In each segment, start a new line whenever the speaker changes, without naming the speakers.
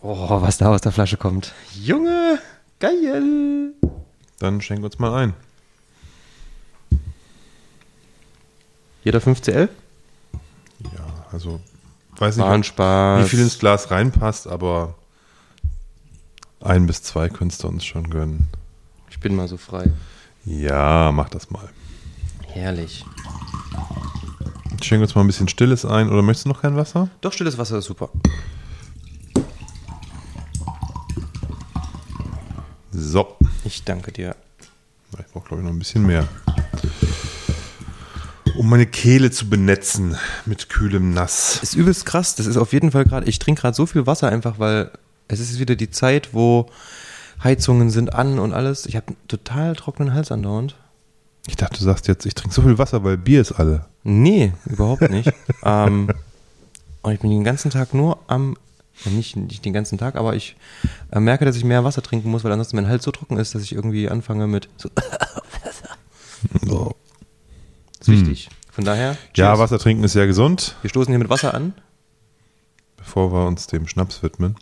Oh, was da aus der Flasche kommt. Junge, geil.
Dann schenk uns mal ein.
Jeder 5cl?
Ja, also weiß
War
nicht,
Spaß.
wie viel ins Glas reinpasst, aber ein bis zwei könntest du uns schon gönnen.
Ich bin mal so frei.
Ja, mach das mal.
Herrlich.
Ich schenke uns mal ein bisschen Stilles ein. Oder möchtest du noch kein Wasser?
Doch, stilles Wasser ist super.
So.
Ich danke dir.
Ich brauche, glaube ich, noch ein bisschen mehr. Um meine Kehle zu benetzen mit kühlem Nass.
Ist übelst krass. Das ist auf jeden Fall gerade. Ich trinke gerade so viel Wasser einfach, weil es ist wieder die Zeit, wo Heizungen sind an und alles. Ich habe einen total trockenen Hals andauernd.
Ich dachte, du sagst jetzt, ich trinke so viel Wasser, weil Bier ist alle.
Nee, überhaupt nicht. ähm, und ich bin den ganzen Tag nur am, nicht, nicht den ganzen Tag, aber ich äh, merke, dass ich mehr Wasser trinken muss, weil ansonsten mein Hals so trocken ist, dass ich irgendwie anfange mit so,
So.
ist wichtig. Von daher,
Ja,
cheers.
Wasser trinken ist sehr gesund.
wir stoßen hier mit Wasser an.
Bevor wir uns dem Schnaps widmen.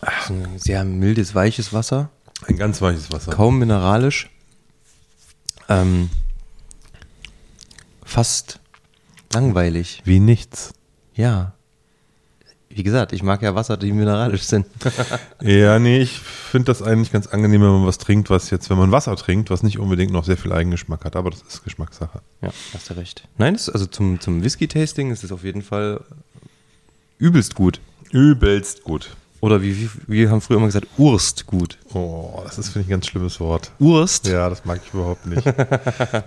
Das ist ein sehr mildes, weiches Wasser,
Ein ganz weiches Wasser.
kaum mineralisch. Ähm, fast langweilig.
Wie nichts.
Ja. Wie gesagt, ich mag ja Wasser, die mineralisch sind.
Ja, nee, ich finde das eigentlich ganz angenehm, wenn man was trinkt, was jetzt, wenn man Wasser trinkt, was nicht unbedingt noch sehr viel Eigengeschmack hat, aber das ist Geschmackssache.
Ja, hast du recht. Nein, das, also zum, zum Whisky-Tasting ist es auf jeden Fall übelst gut.
Übelst gut.
Oder wie, wie wir haben früher immer gesagt, Urst gut.
Oh, das ist, finde ich, ein ganz schlimmes Wort.
Urst?
Ja, das mag ich überhaupt nicht.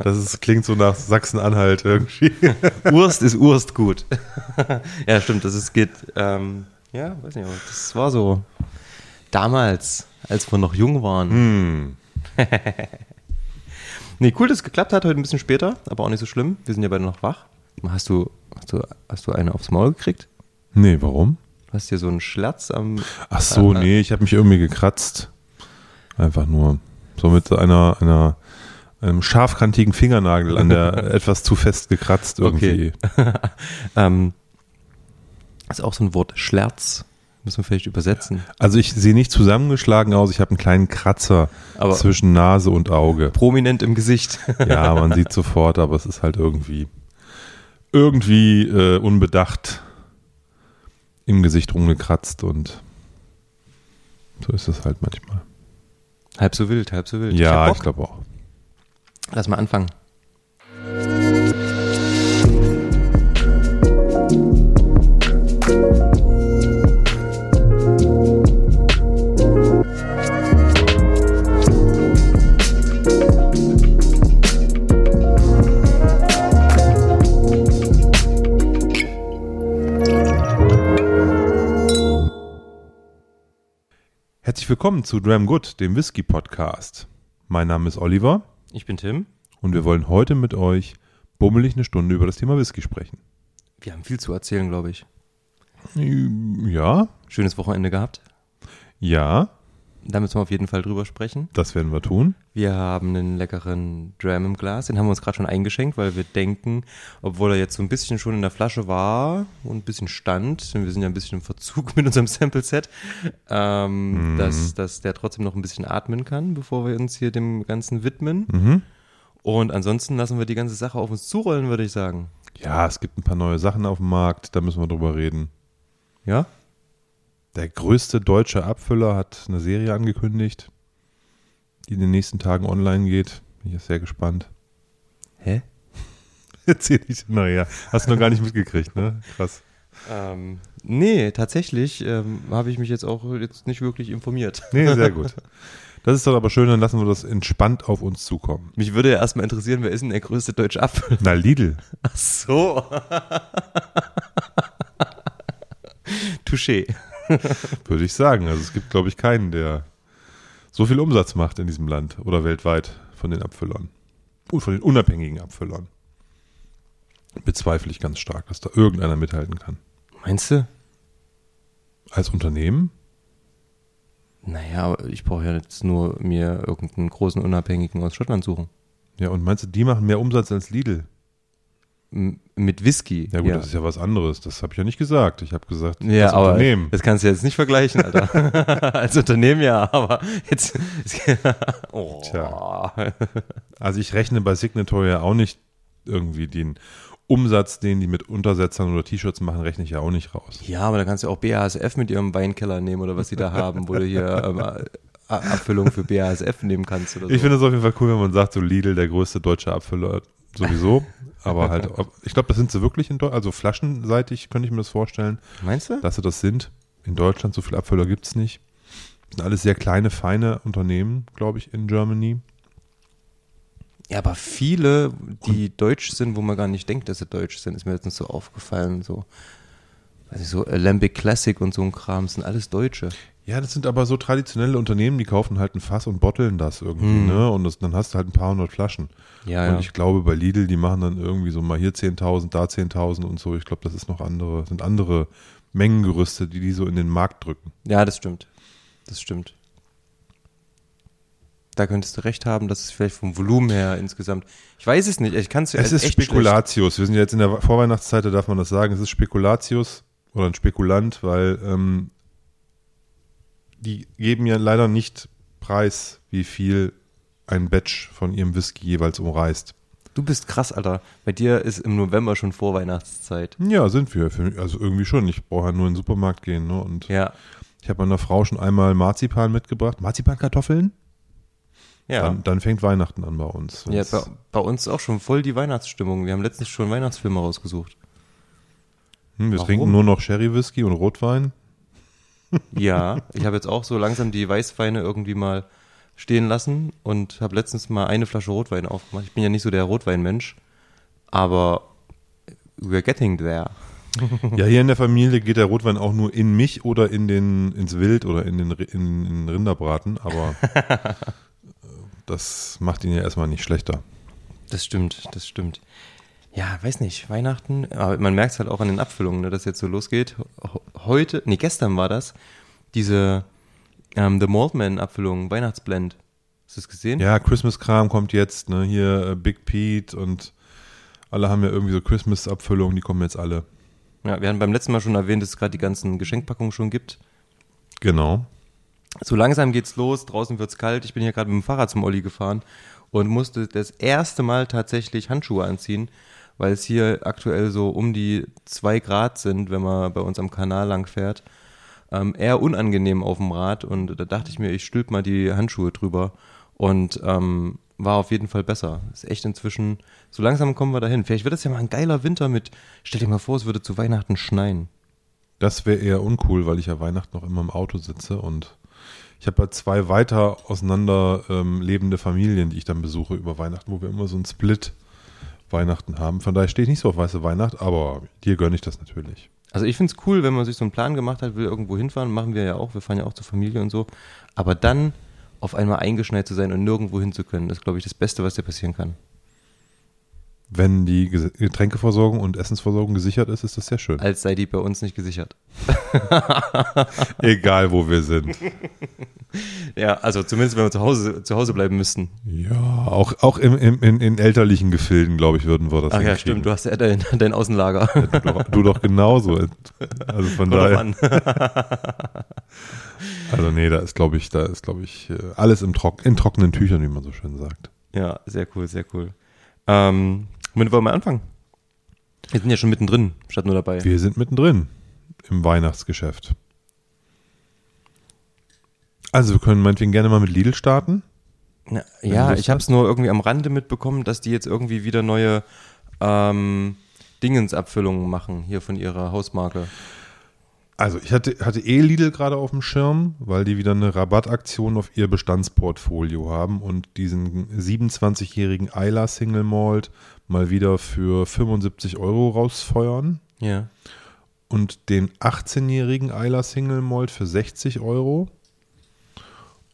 Das ist, klingt so nach Sachsen-Anhalt irgendwie.
Urst ist Urst gut. ja, stimmt, das ist, geht, ähm, ja, weiß nicht, aber das war so damals, als wir noch jung waren.
Hm.
Nee, cool, dass es geklappt hat, heute ein bisschen später, aber auch nicht so schlimm. Wir sind ja beide noch wach. Hast du, hast du, hast du eine aufs Maul gekriegt?
Nee, warum?
Du hast hier so einen Schlatz am.
Ach so, nee, ich habe mich irgendwie gekratzt. Einfach nur. So mit einer, einer, einem scharfkantigen Fingernagel an der etwas zu fest gekratzt irgendwie.
Okay. ähm, ist auch so ein Wort, Schlerz. Müssen wir vielleicht übersetzen.
Also ich sehe nicht zusammengeschlagen aus, ich habe einen kleinen Kratzer
Aber-
zwischen Nase und Auge.
Prominent im Gesicht.
Ja, man sieht sofort, aber es ist halt irgendwie irgendwie äh, unbedacht im Gesicht rumgekratzt und so ist es halt manchmal.
halb so wild, halb so wild.
Ja, ich
Bock.
glaube auch.
Lass mal anfangen.
Willkommen zu Dram Good, dem Whisky Podcast. Mein Name ist Oliver
Ich bin Tim.
und wir wollen heute mit euch bummelig eine Stunde über das Thema Whisky sprechen.
Wir haben viel zu erzählen, glaube ich.
Ja,
Schönes Wochenende gehabt.
ja,
Da müssen wir auf jeden Fall drüber sprechen.
das werden wir tun.
Wir haben einen leckeren Dram im Glas. Den haben wir uns gerade schon eingeschenkt, weil wir denken, obwohl er jetzt so ein bisschen schon in der Flasche war und ein bisschen stand, denn wir sind ja ein bisschen im Verzug mit unserem Sample-Set, ähm, dass, dass der trotzdem noch ein bisschen atmen kann, bevor wir uns hier dem Ganzen widmen.
Mhm.
Und ansonsten lassen wir die ganze Sache auf uns zurollen, würde ich sagen.
Ja, es gibt ein paar neue Sachen auf dem Markt, da müssen wir drüber reden.
Ja?
Der größte deutsche Abfüller hat eine Serie angekündigt, die in den nächsten Tagen online geht. Bin ich sehr gespannt.
Hä?
Erzähl ich nachher. Hast du noch gar nicht mitgekriegt, ne? Krass.
Ähm, nee, tatsächlich ähm, habe ich mich jetzt auch jetzt nicht wirklich informiert.
Nee, sehr gut. Das ist doch aber schön, dann lassen wir das entspannt auf uns zukommen.
Mich würde ja erstmal interessieren, wer ist denn der größte deutsche Apfel?
Na, Lidl.
Ach so. Touché.
Würde ich sagen. Also es gibt, glaube ich, keinen, der so viel Umsatz macht in diesem Land oder weltweit von den Abfüllern. Und von den unabhängigen Abfüllern. Bezweifle ich ganz stark, dass da irgendeiner mithalten kann.
Meinst du?
Als Unternehmen?
Naja, aber ich brauche ja jetzt nur mir irgendeinen großen Unabhängigen aus Schottland suchen.
Ja, und meinst du, die machen mehr Umsatz als Lidl?
Mit Whisky.
Ja gut, das ist ja was anderes. Das habe ich ja nicht gesagt. Ich habe gesagt,
Ja,
das
aber
Unternehmen.
das kannst du jetzt nicht vergleichen, Alter. Als Unternehmen ja, aber jetzt. oh.
Tja. Also ich rechne bei Signatory ja auch nicht irgendwie den Umsatz, den die mit Untersetzern oder T-Shirts machen, rechne ich ja auch nicht raus.
Ja, aber da kannst du auch BASF mit ihrem Weinkeller nehmen oder was sie da haben, wo du hier ähm, Abfüllung für BASF nehmen kannst oder so.
Ich finde es auf jeden Fall cool, wenn man sagt, so Lidl, der größte deutsche Abfüller sowieso. Aber halt, ich glaube, das sind sie wirklich in Deutschland. Also flaschenseitig könnte ich mir das vorstellen,
Meinst du?
dass sie das sind. In Deutschland so viele Abfüller gibt es nicht. Das sind alles sehr kleine, feine Unternehmen, glaube ich, in Germany.
Ja, aber viele, die deutsch sind, wo man gar nicht denkt, dass sie deutsch sind, ist mir letztens so aufgefallen. So, weiß ich, so Alembic Classic und so ein Kram, sind alles Deutsche.
Ja, das sind aber so traditionelle Unternehmen, die kaufen halt ein Fass und botteln das irgendwie,
Hm.
ne? Und das, dann hast du halt ein paar hundert Flaschen.
Ja,
und
ja.
ich glaube, bei Lidl, die machen dann irgendwie so mal hier 10.000, da 10.000 und so. Ich glaube, das ist noch andere, sind andere Mengengerüste, die die so in den Markt drücken.
Ja, das stimmt. Das stimmt. Da könntest du recht haben, dass es vielleicht vom Volumen her insgesamt. Ich weiß es nicht. Ich kann es
Es ist Spekulatius. Wir sind ja jetzt in der Vorweihnachtszeit, da darf man das sagen. Es ist Spekulatius oder ein Spekulant, weil ähm, die geben ja leider nicht preis, wie viel ein Batch von ihrem Whisky jeweils umreißt.
Du bist krass, Alter. Bei dir ist im November schon Vorweihnachtszeit.
Ja, sind wir. Also irgendwie schon. Ich brauche ja nur in den Supermarkt gehen. Ne? Und
Ja.
ich habe meiner Frau schon einmal Marzipan mitgebracht. Marzipankartoffeln?
Ja.
Dann, dann fängt Weihnachten an bei uns.
ja bei, bei uns auch schon voll die Weihnachtsstimmung. Wir haben letztens schon Weihnachtsfilme rausgesucht.
hm, wir
Warum?
trinken nur noch Sherry-Whisky und Rotwein.
Ja, ich habe jetzt auch so langsam die Weißweine irgendwie mal stehen lassen und habe letztens mal eine Flasche Rotwein aufgemacht. Ich bin ja nicht so der Rotweinmensch, aber we're getting there.
Ja, hier in der Familie geht der Rotwein auch nur in mich oder in den, ins Wild oder in den, in, in den Rinderbraten, aber äh, das macht ihn ja erstmal nicht schlechter.
Das stimmt, das stimmt. Ja, weiß nicht, Weihnachten, aber man merkt es halt auch an den Abfüllungen, ne, dass jetzt so losgeht. Heute, nee, gestern war das, diese ähm, The Maltman-Abfüllung, Weihnachtsblend. Hast du es gesehen?
Ja, Christmas-Kram kommt jetzt, ne? Hier äh, Big Pete und alle haben ja irgendwie so Christmas-Abfüllungen, die kommen jetzt alle.
Ja, wir haben beim letzten Mal schon erwähnt, dass es gerade die ganzen Geschenkpackungen schon gibt.
Genau.
So langsam geht's los, draußen wird's kalt. Ich bin hier gerade mit dem Fahrrad zum Olli gefahren und musste das erste Mal tatsächlich Handschuhe anziehen, weil es hier aktuell so um die zwei Grad sind, wenn man bei uns am Kanal lang fährt. Ähm, eher unangenehm auf dem Rad und da dachte ich mir, ich stülp mal die Handschuhe drüber und ähm, war auf jeden Fall besser. Ist echt inzwischen, so langsam kommen wir dahin. Vielleicht wird das ja mal ein geiler Winter mit, stell dir mal vor, es würde zu Weihnachten schneien.
Das wäre eher uncool, weil ich ja Weihnachten noch immer im Auto sitze und ich habe ja zwei weiter auseinander ähm, lebende Familien, die ich dann besuche über Weihnachten, wo wir immer so ein Split Weihnachten haben. Von daher stehe ich nicht so auf weiße Weihnacht, aber dir gönne ich das natürlich.
Also ich find's cool, wenn man sich so einen Plan gemacht hat, will irgendwo hinfahren, machen wir ja auch, wir fahren ja auch zur Familie und so. Aber dann auf einmal eingeschneit zu sein und nirgendwo hin zu können, ist, glaube ich, das Beste, was dir passieren kann.
Wenn die Getränkeversorgung und Essensversorgung gesichert ist, ist das sehr schön.
Als sei die bei uns nicht gesichert.
Egal, wo wir sind.
Ja, also zumindest wenn wir zu Hause, zu Hause bleiben müssten.
Ja, auch, auch im, im, in, in elterlichen Gefilden, glaube ich, würden wir das
Ach ja, stimmt, du hast ja dein, dein Außenlager.
Du doch, du doch genauso. Also von daher, also nee, da ist, glaube ich, da ist, glaube ich, äh, alles im Trock, in trockenen Tüchern, wie man so schön sagt.
Ja, sehr cool, sehr cool. Ähm, womit wollen wir anfangen? Wir sind ja schon mittendrin, statt nur dabei.
Wir sind mittendrin im Weihnachtsgeschäft. Also wir können meinetwegen gerne mal mit Lidl starten.
Na, ja, ich habe es nur irgendwie am Rande mitbekommen, dass die jetzt irgendwie wieder neue ähm, Dingensabfüllungen machen, hier von ihrer Hausmarke.
Also ich hatte, hatte eh Lidl gerade auf dem Schirm, weil die wieder eine Rabattaktion auf ihr Bestandsportfolio haben und diesen 27-jährigen Isla Single Malt mal wieder für 75 Euro rausfeuern
Ja.
und den 18-jährigen Isla Single Malt für 60 Euro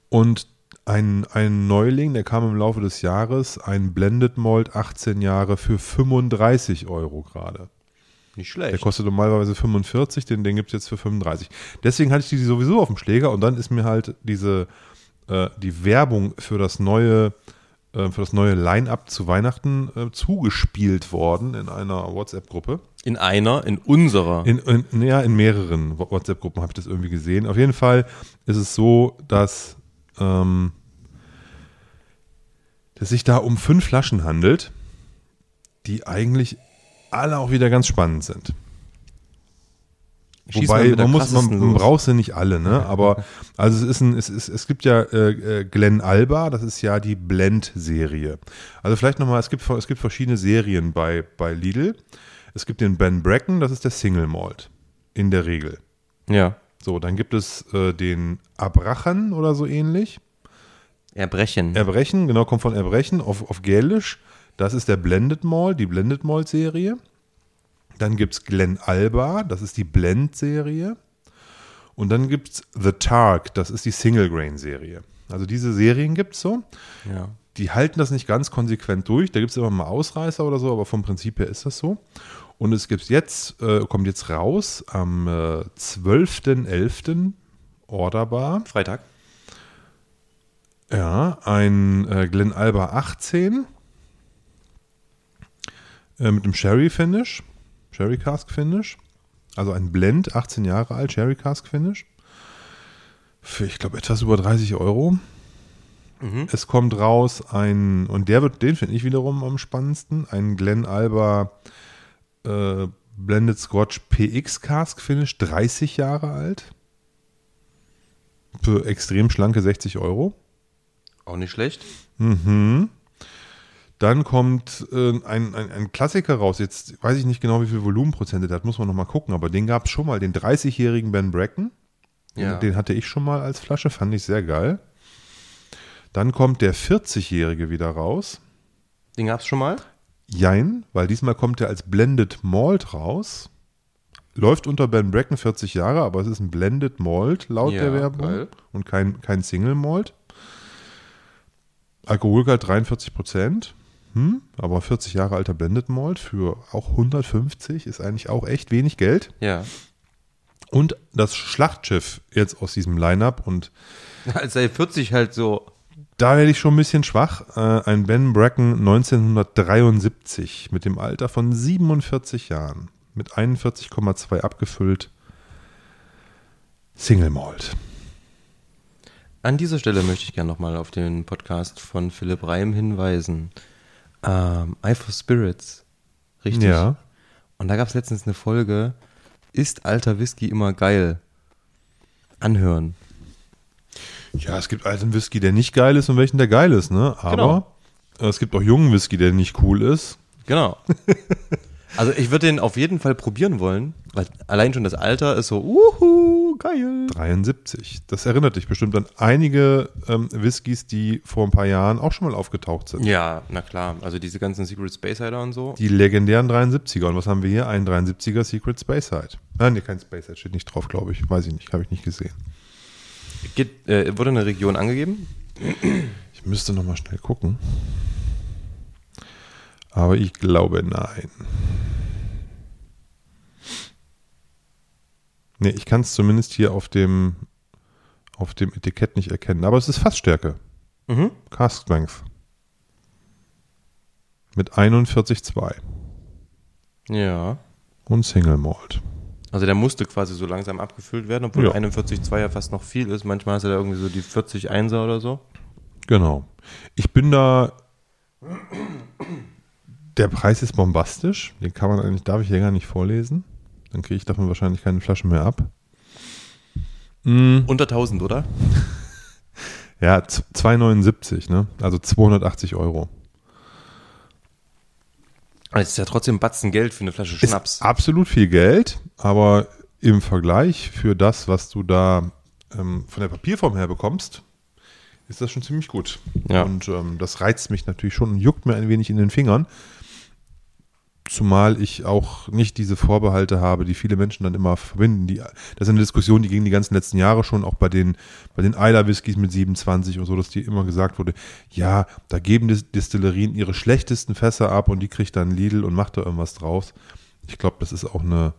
und ein, ein Neuling, der kam im Laufe des Jahres, ein Blended Malt 18 Jahre für 35 Euro gerade.
Nicht
Der
schlecht.
kostet normalerweise 45, den, den gibt es jetzt für 35. Deswegen hatte ich die sowieso auf dem Schläger und dann ist mir halt diese, äh, die Werbung für das neue äh, für das neue Line-Up zu Weihnachten äh, zugespielt worden in einer WhatsApp-Gruppe.
In einer, in unserer.
In, in, ja, in mehreren WhatsApp-Gruppen habe ich das irgendwie gesehen. Auf jeden Fall ist es so, dass, ähm, dass sich da um fünf Flaschen handelt, die eigentlich alle auch wieder ganz spannend sind.
Schieß
Wobei, man, muss, man,
los.
braucht sie nicht alle, ne? Aber also es ist ein, es, ist, es gibt ja äh, äh, Glenn Alba, das ist ja die Blend-Serie. Also vielleicht nochmal, es gibt, es gibt verschiedene Serien bei, bei Lidl. Es gibt den Ben Bracken, das ist der Single Malt. In der Regel.
Ja.
So, dann gibt es äh, den Abrachen oder so ähnlich.
Erbrechen.
Erbrechen, genau, kommt von Erbrechen auf, auf Gälisch. Das ist der Blended Malt, die Blended Malt Serie. Dann gibt es Glen Alba, das ist die Blend-Serie. Und dann gibt es The Targ, das ist die Single Grain Serie. Also diese Serien gibt es so.
ja.
Die halten das nicht ganz konsequent durch. Da gibt es immer mal Ausreißer oder so, aber vom Prinzip her ist das so. Und es gibt jetzt, äh, kommt jetzt raus am äh, 12.11. Orderbar.
Freitag.
Ja, ein äh, Glen Alba 18 äh, mit dem Sherry Finish, Sherry Cask Finish. Also ein Blend, 18 Jahre alt, Sherry Cask Finish. Für, ich glaube, etwas über 30 Euro. Es kommt raus ein, und der wird, den finde ich wiederum am spannendsten, ein Glen Alba äh, Blended Scotch PX Cask Finish, 30 Jahre alt. Für extrem schlanke 60 Euro.
Auch nicht schlecht.
Mhm. Dann kommt äh, ein, ein, ein Klassiker raus. Jetzt weiß ich nicht genau, wie viel Volumenprozente der hat, muss man nochmal gucken, aber den gab es schon mal, den 30-jährigen Ben Bracken.
Ja.
Den hatte ich schon mal als Flasche, fand ich sehr geil. Dann kommt der 40-jährige wieder raus.
Den gab's schon mal?
Jein, weil diesmal kommt er als Blended Malt raus. Läuft unter Ben Bracken 40 Jahre, aber es ist ein Blended Malt laut
Ja,
der Werbung
geil.
und kein, kein Single Malt. Alkoholgehalt 43 Prozent. Hm, aber 40 Jahre alter Blended Malt für auch 150 ist eigentlich auch echt wenig Geld.
Ja.
Und das Schlachtschiff jetzt aus diesem Line-Up und
Als sei 40 halt so.
da werde ich schon ein bisschen schwach. Äh, ein Ben Bracken 1973 mit dem Alter von 47 Jahren. Mit 41,2 abgefüllt. Single Malt.
An dieser Stelle möchte ich gerne nochmal auf den Podcast von Philipp Reim hinweisen. Ähm, Eye for Spirits. Richtig.
Ja.
Und da gab es letztens eine Folge, ist alter Whisky immer geil? Anhören.
Ja, es gibt alten Whisky, der nicht geil ist und welchen, der geil ist, ne? Aber
Genau.
es gibt auch jungen Whisky, der nicht cool ist.
Genau. also ich würde den auf jeden Fall probieren wollen, weil allein schon das Alter ist so, uhu, geil.
73. Das erinnert dich bestimmt an einige ähm, Whiskys, die vor ein paar Jahren auch schon mal aufgetaucht sind.
Ja, na klar. Also diese ganzen Secret Space Hider und so.
Die legendären 73er. Und was haben wir hier? Ein 73er Secret Space Side. Nein, nee, kein Space Side steht nicht drauf, glaube ich. Weiß ich nicht, habe ich nicht gesehen.
Geht, äh, wurde eine Region angegeben?
Ich müsste noch mal schnell gucken. Aber ich glaube nein. Nee, ich kann es zumindest hier auf dem, auf dem Etikett nicht erkennen. Aber es ist Fassstärke.
Mhm.
Cask Strength. Mit 41,2
Ja.
und Single Malt.
Also der musste quasi so langsam abgefüllt werden, obwohl
Ja.
41,2 ja fast noch viel ist. Manchmal hast du da irgendwie so die 40 Einser oder so.
Genau. Ich bin da. Der Preis ist bombastisch. Den kann man eigentlich, darf ich hier gar nicht vorlesen. Dann kriege ich davon wahrscheinlich keine Flasche mehr ab. Mm,
Unter 1000, oder?
ja, z- 2,79, ne? Also 280 Euro.
Das ist ja trotzdem Batzen Geld für eine Flasche
Ist
Schnaps.
absolut viel Geld, aber im Vergleich für das, was du da ähm, von der Papierform her bekommst, ist das schon ziemlich gut.
Ja.
Und ähm, das reizt mich natürlich schon und juckt mir ein wenig in den Fingern. Zumal ich auch nicht diese Vorbehalte habe, die viele Menschen dann immer verbinden. Die, das ist eine Diskussion, die ging die ganzen letzten Jahre schon, auch bei den, bei den Eiler Whiskys mit 27 und so, dass die immer gesagt wurde, ja, da geben die Distillerien ihre schlechtesten Fässer ab und die kriegt dann Lidl und macht da irgendwas draus. Ich glaube, das ist auch eine,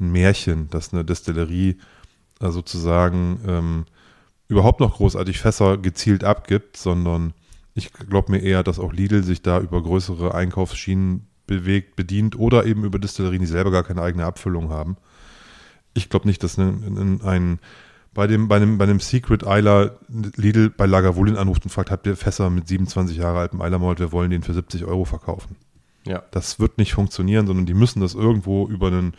ein Märchen, dass eine Destillerie äh, sozusagen ähm, überhaupt noch großartig Fässer gezielt abgibt, sondern Ich glaube mir eher, dass auch Lidl sich da über größere Einkaufsschienen bewegt, bedient oder eben über Distillerien, die selber gar keine eigene Abfüllung haben. Ich glaube nicht, dass ein, ein bei dem, bei einem, bei einem Secret Eiler Lidl bei Lagavulin anruft und fragt, habt ihr Fässer mit 27 Jahre altem Eilermalt, wir wollen den für 70 Euro verkaufen.
Ja.
Das wird nicht funktionieren, sondern die müssen das irgendwo über einen,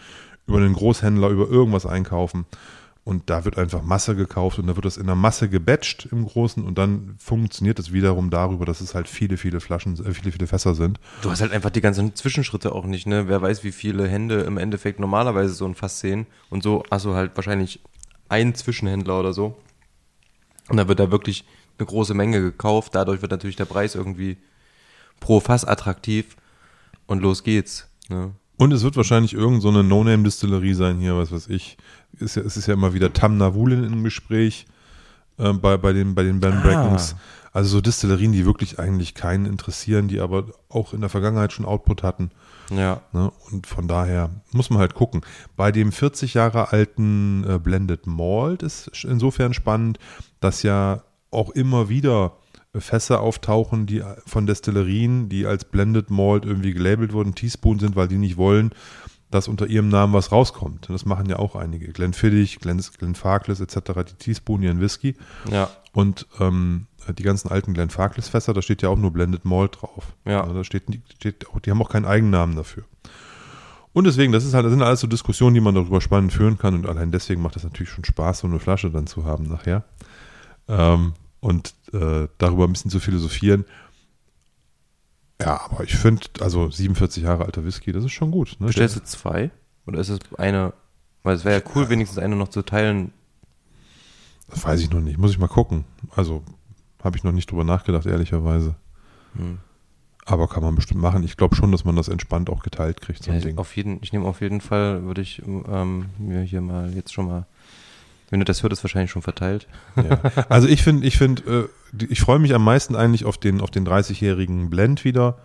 über einen Großhändler, über irgendwas einkaufen. Und da wird einfach Masse gekauft und da wird das in der Masse gebatcht im Großen und dann funktioniert es wiederum darüber, dass es halt viele, viele Flaschen, äh, viele, viele Fässer sind.
Du hast halt einfach die ganzen Zwischenschritte auch nicht, ne? Wer weiß, wie viele Hände im Endeffekt normalerweise so ein Fass sehen. Und so hast du halt wahrscheinlich einen Zwischenhändler oder so. Und da wird da wirklich eine große Menge gekauft. Dadurch wird natürlich der Preis irgendwie pro Fass attraktiv und los geht's. Ne?
Und es wird wahrscheinlich irgendeine so No-Name-Distillerie sein hier, was weiß ich. Ist ja, es ist ja immer wieder Tamnavulin im Gespräch äh, bei, bei den, bei den Brackens. Ah. Also so Distillerien, die wirklich eigentlich keinen interessieren, die aber auch in der Vergangenheit schon Output hatten.
Ja.
Ne? Und von daher muss man halt gucken. Bei dem 40 Jahre alten äh, Blended Malt ist insofern spannend, dass ja auch immer wieder Fässer auftauchen, die von Destillerien, die als Blended Malt irgendwie gelabelt wurden, Teaspoon sind, weil die nicht wollen, dass unter ihrem Namen was rauskommt. Das machen ja auch einige. Glenfiddich, Glen, Glenfarclas etc., die Teaspoon ihren Whisky.
Ja.
Und ähm, die ganzen alten Glenfarclas-Fässer, da steht ja auch nur Blended Malt drauf.
Ja.
Also da steht, steht auch, die haben auch keinen Eigennamen dafür. Und deswegen, das ist halt, das sind alles so Diskussionen, die man darüber spannend führen kann. Und allein deswegen macht es natürlich schon Spaß, so eine Flasche dann zu haben nachher. Ähm, und äh, darüber ein bisschen zu philosophieren. Ja, aber ich finde, also 47 Jahre alter Whisky, das ist schon gut.
Ne? Bestellst du zwei? Oder ist es eine? Weil es wäre ja cool, wenigstens eine noch zu teilen.
Das weiß ich noch nicht. Muss ich mal gucken. Also habe ich noch nicht drüber nachgedacht, ehrlicherweise. Hm. Aber kann man bestimmt machen. Ich glaube schon, dass man das entspannt auch geteilt kriegt.
So ja, Auf jeden, ich nehme auf jeden Fall, würde ich ähm, mir hier mal jetzt schon mal wenn du das hörst, ist wahrscheinlich schon verteilt.
Ja. Also ich finde, ich finde, äh, ich freue mich am meisten eigentlich auf den, auf den 30-jährigen Blend wieder,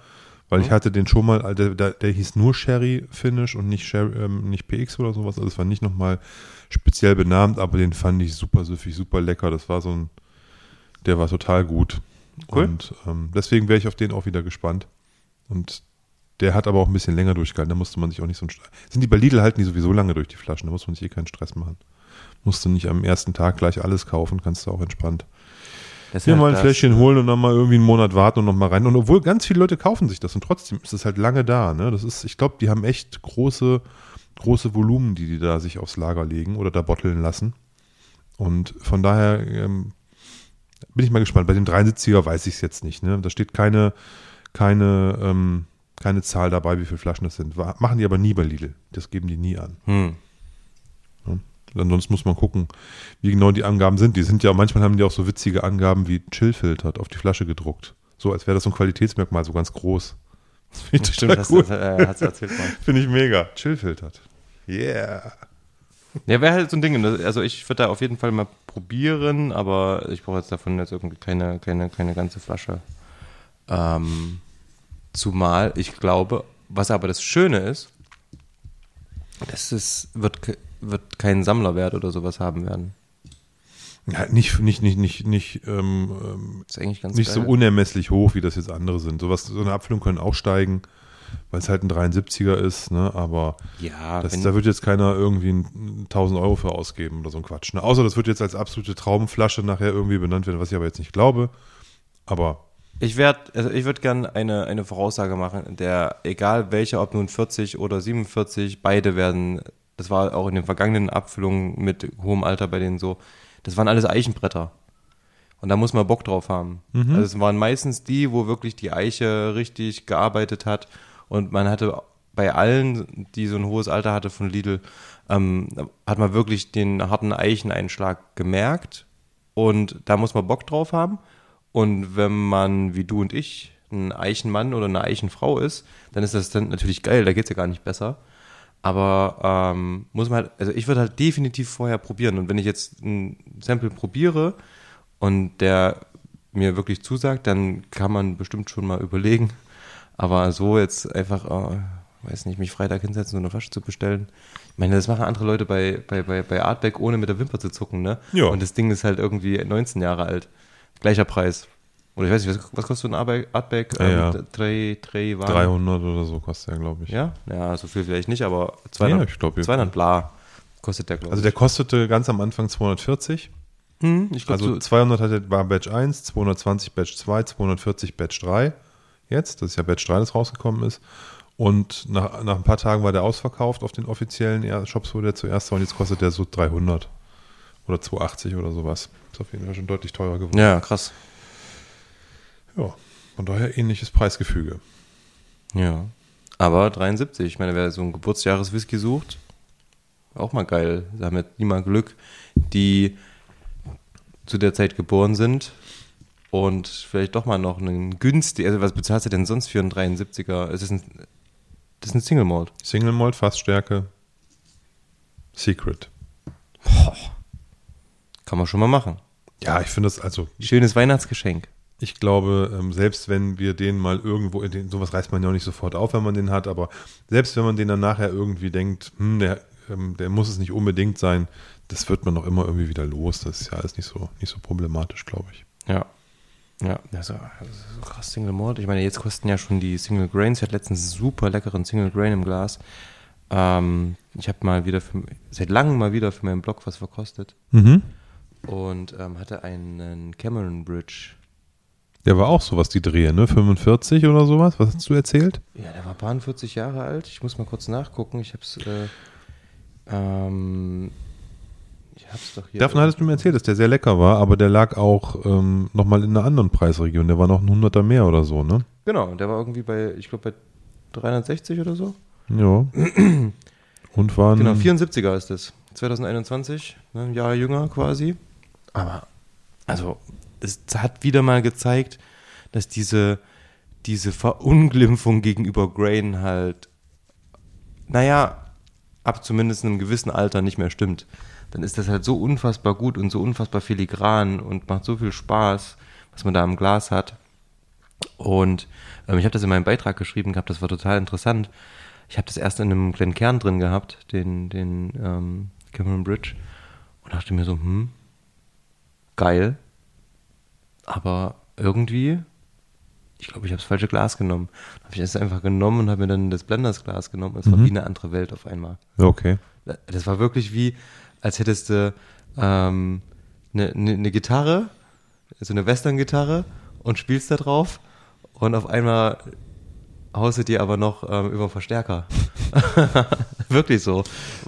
weil mhm. ich hatte den schon mal, der, der, der hieß nur Sherry Finish und nicht Sherry, ähm, nicht PX oder sowas. Also es war nicht nochmal speziell benannt, aber den fand ich super süffig, super lecker. Das war so ein, der war total gut. Cool. Und ähm, deswegen wäre ich auf den auch wieder gespannt. Und der hat aber auch ein bisschen länger durchgehalten. Da musste man sich auch nicht so ein. Sind die bei Lidl halten die sowieso lange durch die Flaschen. Da muss man sich eh keinen Stress machen. Musst du nicht am ersten Tag gleich alles kaufen, kannst du auch entspannt das hier halt mal ein Fläschchen holen und dann mal irgendwie einen Monat warten und noch mal rein. Und obwohl ganz viele Leute kaufen sich das und trotzdem ist es halt lange da. Ne? Das ist, ich glaube, die haben echt große, große Volumen, die die da sich aufs Lager legen oder da botteln lassen. Und von daher ähm, bin ich mal gespannt. Bei dem 73er weiß ich es jetzt nicht. Ne? Da steht keine, keine, ähm, keine Zahl dabei, wie viele Flaschen das sind. Machen die aber nie bei Lidl. Das geben die nie an.
Hm.
Ansonsten muss man gucken, wie genau die Angaben sind. Die sind ja, manchmal haben die auch so witzige Angaben wie Chillfiltert auf die Flasche gedruckt. So, als wäre das so ein Qualitätsmerkmal, so ganz groß.
Das finde ich Stimmt, cool. äh, erzählt
Finde ich mega. Chillfiltert. Yeah.
Ja, wäre halt so ein Ding. Ne? Also ich würde da auf jeden Fall mal probieren, aber ich brauche jetzt davon jetzt irgendwie keine, keine, keine ganze Flasche. Ähm, zumal ich glaube, was aber das Schöne ist, das ist, wird wird keinen Sammlerwert oder sowas haben werden.
Ja, nicht, nicht, nicht, nicht, nicht, ähm,
ist eigentlich ganz
nicht so unermesslich hoch, wie das jetzt andere sind. Sowas, so eine Abfüllung können auch steigen, weil es halt ein 73er ist, ne? Aber
ja,
das, da wird jetzt keiner irgendwie 1000 Euro für ausgeben oder so ein Quatsch. Ne? Außer das wird jetzt als absolute Traumflasche nachher irgendwie benannt werden, was ich aber jetzt nicht glaube. Aber
ich werde, also ich würde gerne eine, eine Voraussage machen, der, egal welcher, ob nun 40 oder 47, beide werden das war auch in den vergangenen Abfüllungen mit hohem Alter bei denen so, das waren alles Eichenbretter. Und da muss man Bock drauf haben. Mhm. Also es waren meistens die, wo wirklich die Eiche richtig gearbeitet hat. Und man hatte bei allen, die so ein hohes Alter hatte von Lidl, ähm, hat man wirklich den harten Eicheneinschlag gemerkt. Und da muss man Bock drauf haben. Und wenn man, wie du und ich, ein Eichenmann oder eine Eichenfrau ist, dann ist das dann natürlich geil, da geht es ja gar nicht besser. Aber ähm, muss man halt, also ich würde halt definitiv vorher probieren. Und wenn ich jetzt ein Sample probiere und der mir wirklich zusagt, dann kann man bestimmt schon mal überlegen. Aber so jetzt einfach, oh, weiß nicht, mich Freitag hinsetzen, so eine Flasche zu bestellen. Ich meine, das machen andere Leute bei, bei, bei, bei Artback, ohne mit der Wimper zu zucken, ne?
Ja.
Und das Ding ist halt irgendwie 19 Jahre alt. Gleicher Preis. Oder ich weiß nicht, was, kostet so ein Artback? Artback
Ja, ja.
ähm, drei, drei Waren?
300 oder so kostet er, glaube ich.
Ja? Ja, so viel vielleicht nicht, aber 200,
Ja, ich glaub,
200 bla kostet der, glaube
Also der kostete ganz am Anfang 240.
hm, ich glaube,
Also
so,
200 hatte, war Batch 1, 220 Batch 2, 240 Batch 3 jetzt. Das ist ja Batch 3, das rausgekommen ist. Und nach, nach ein paar Tagen war der ausverkauft auf den offiziellen Shops, wo der zuerst war. Und jetzt kostet der so 300 oder 280 oder sowas. Ist auf jeden Fall schon deutlich teurer geworden.
ja, krass.
Ja, von daher ähnliches Preisgefüge.
Ja. Aber 73, ich meine, wer so ein Geburtsjahreswhisky sucht, auch mal geil. Da haben die mal Glück, die zu der Zeit geboren sind und vielleicht doch mal noch einen günstig, also was bezahlst du denn sonst für einen 73er? Es ist ein, das ist ein Single Malt.
Single Malt, Fassstärke, Secret.
Kann man schon mal machen.
Ja, ich finde das also
Schönes Weihnachtsgeschenk.
Ich glaube, ähm, selbst wenn wir den mal irgendwo, den, sowas reißt man ja auch nicht sofort auf, wenn man den hat, aber selbst wenn man den dann nachher irgendwie denkt, hm, der, ähm, der muss es nicht unbedingt sein, das wird man noch immer irgendwie wieder los. Das ist ja alles nicht so, nicht so problematisch, glaube ich.
Ja. Ja, also, so krass Single Malt. Ich meine, jetzt kosten ja schon die Single Grains. Ich hatte letztens einen super leckeren Single Grain im Glas. Ähm, ich habe mal wieder, für, seit langem mal wieder für meinen Blog was verkostet
Mhm.
und ähm, hatte einen Cameron Bridge.
Der war auch so, was die Drehe, ne? 45 oder sowas? Was hast du erzählt?
Ja, der war paar 40 Jahre alt. Ich muss mal kurz nachgucken. Ich habe es, äh, ähm, ich hab's doch hier.
Davon hattest du mir erzählt, dass der sehr lecker war, aber der lag auch ähm, nochmal in einer anderen Preisregion. Der war noch ein Hunderter mehr oder so, ne?
Genau, der war irgendwie bei, ich glaube, bei 360 oder so.
Ja. Und waren.
Genau, 74er ist es. 2021, ne, ein Jahr jünger quasi. Aber, also, es hat wieder mal gezeigt, dass diese, diese Verunglimpfung gegenüber Grain halt, naja, ab zumindest einem gewissen Alter nicht mehr stimmt. Dann ist das halt so unfassbar gut und so unfassbar filigran und macht so viel Spaß, was man da im Glas hat. Und ähm, ich habe das in meinem Beitrag geschrieben gehabt, das war total interessant. Ich habe das erst in einem kleinen Kern drin gehabt, den, den ähm, Cameron Bridge, und dachte mir so, hm, geil. Aber irgendwie, ich glaube, ich habe das falsche Glas genommen. Habe ich es einfach genommen und habe mir dann das Blenders Glas genommen. Es war
Mhm.
wie eine andere Welt auf einmal.
Okay.
Das war wirklich wie, als hättest du ähm, eine, eine, eine Gitarre, so eine Western-Gitarre und spielst da drauf und auf einmal haust du dir aber noch ähm, über Verstärker. Wirklich so.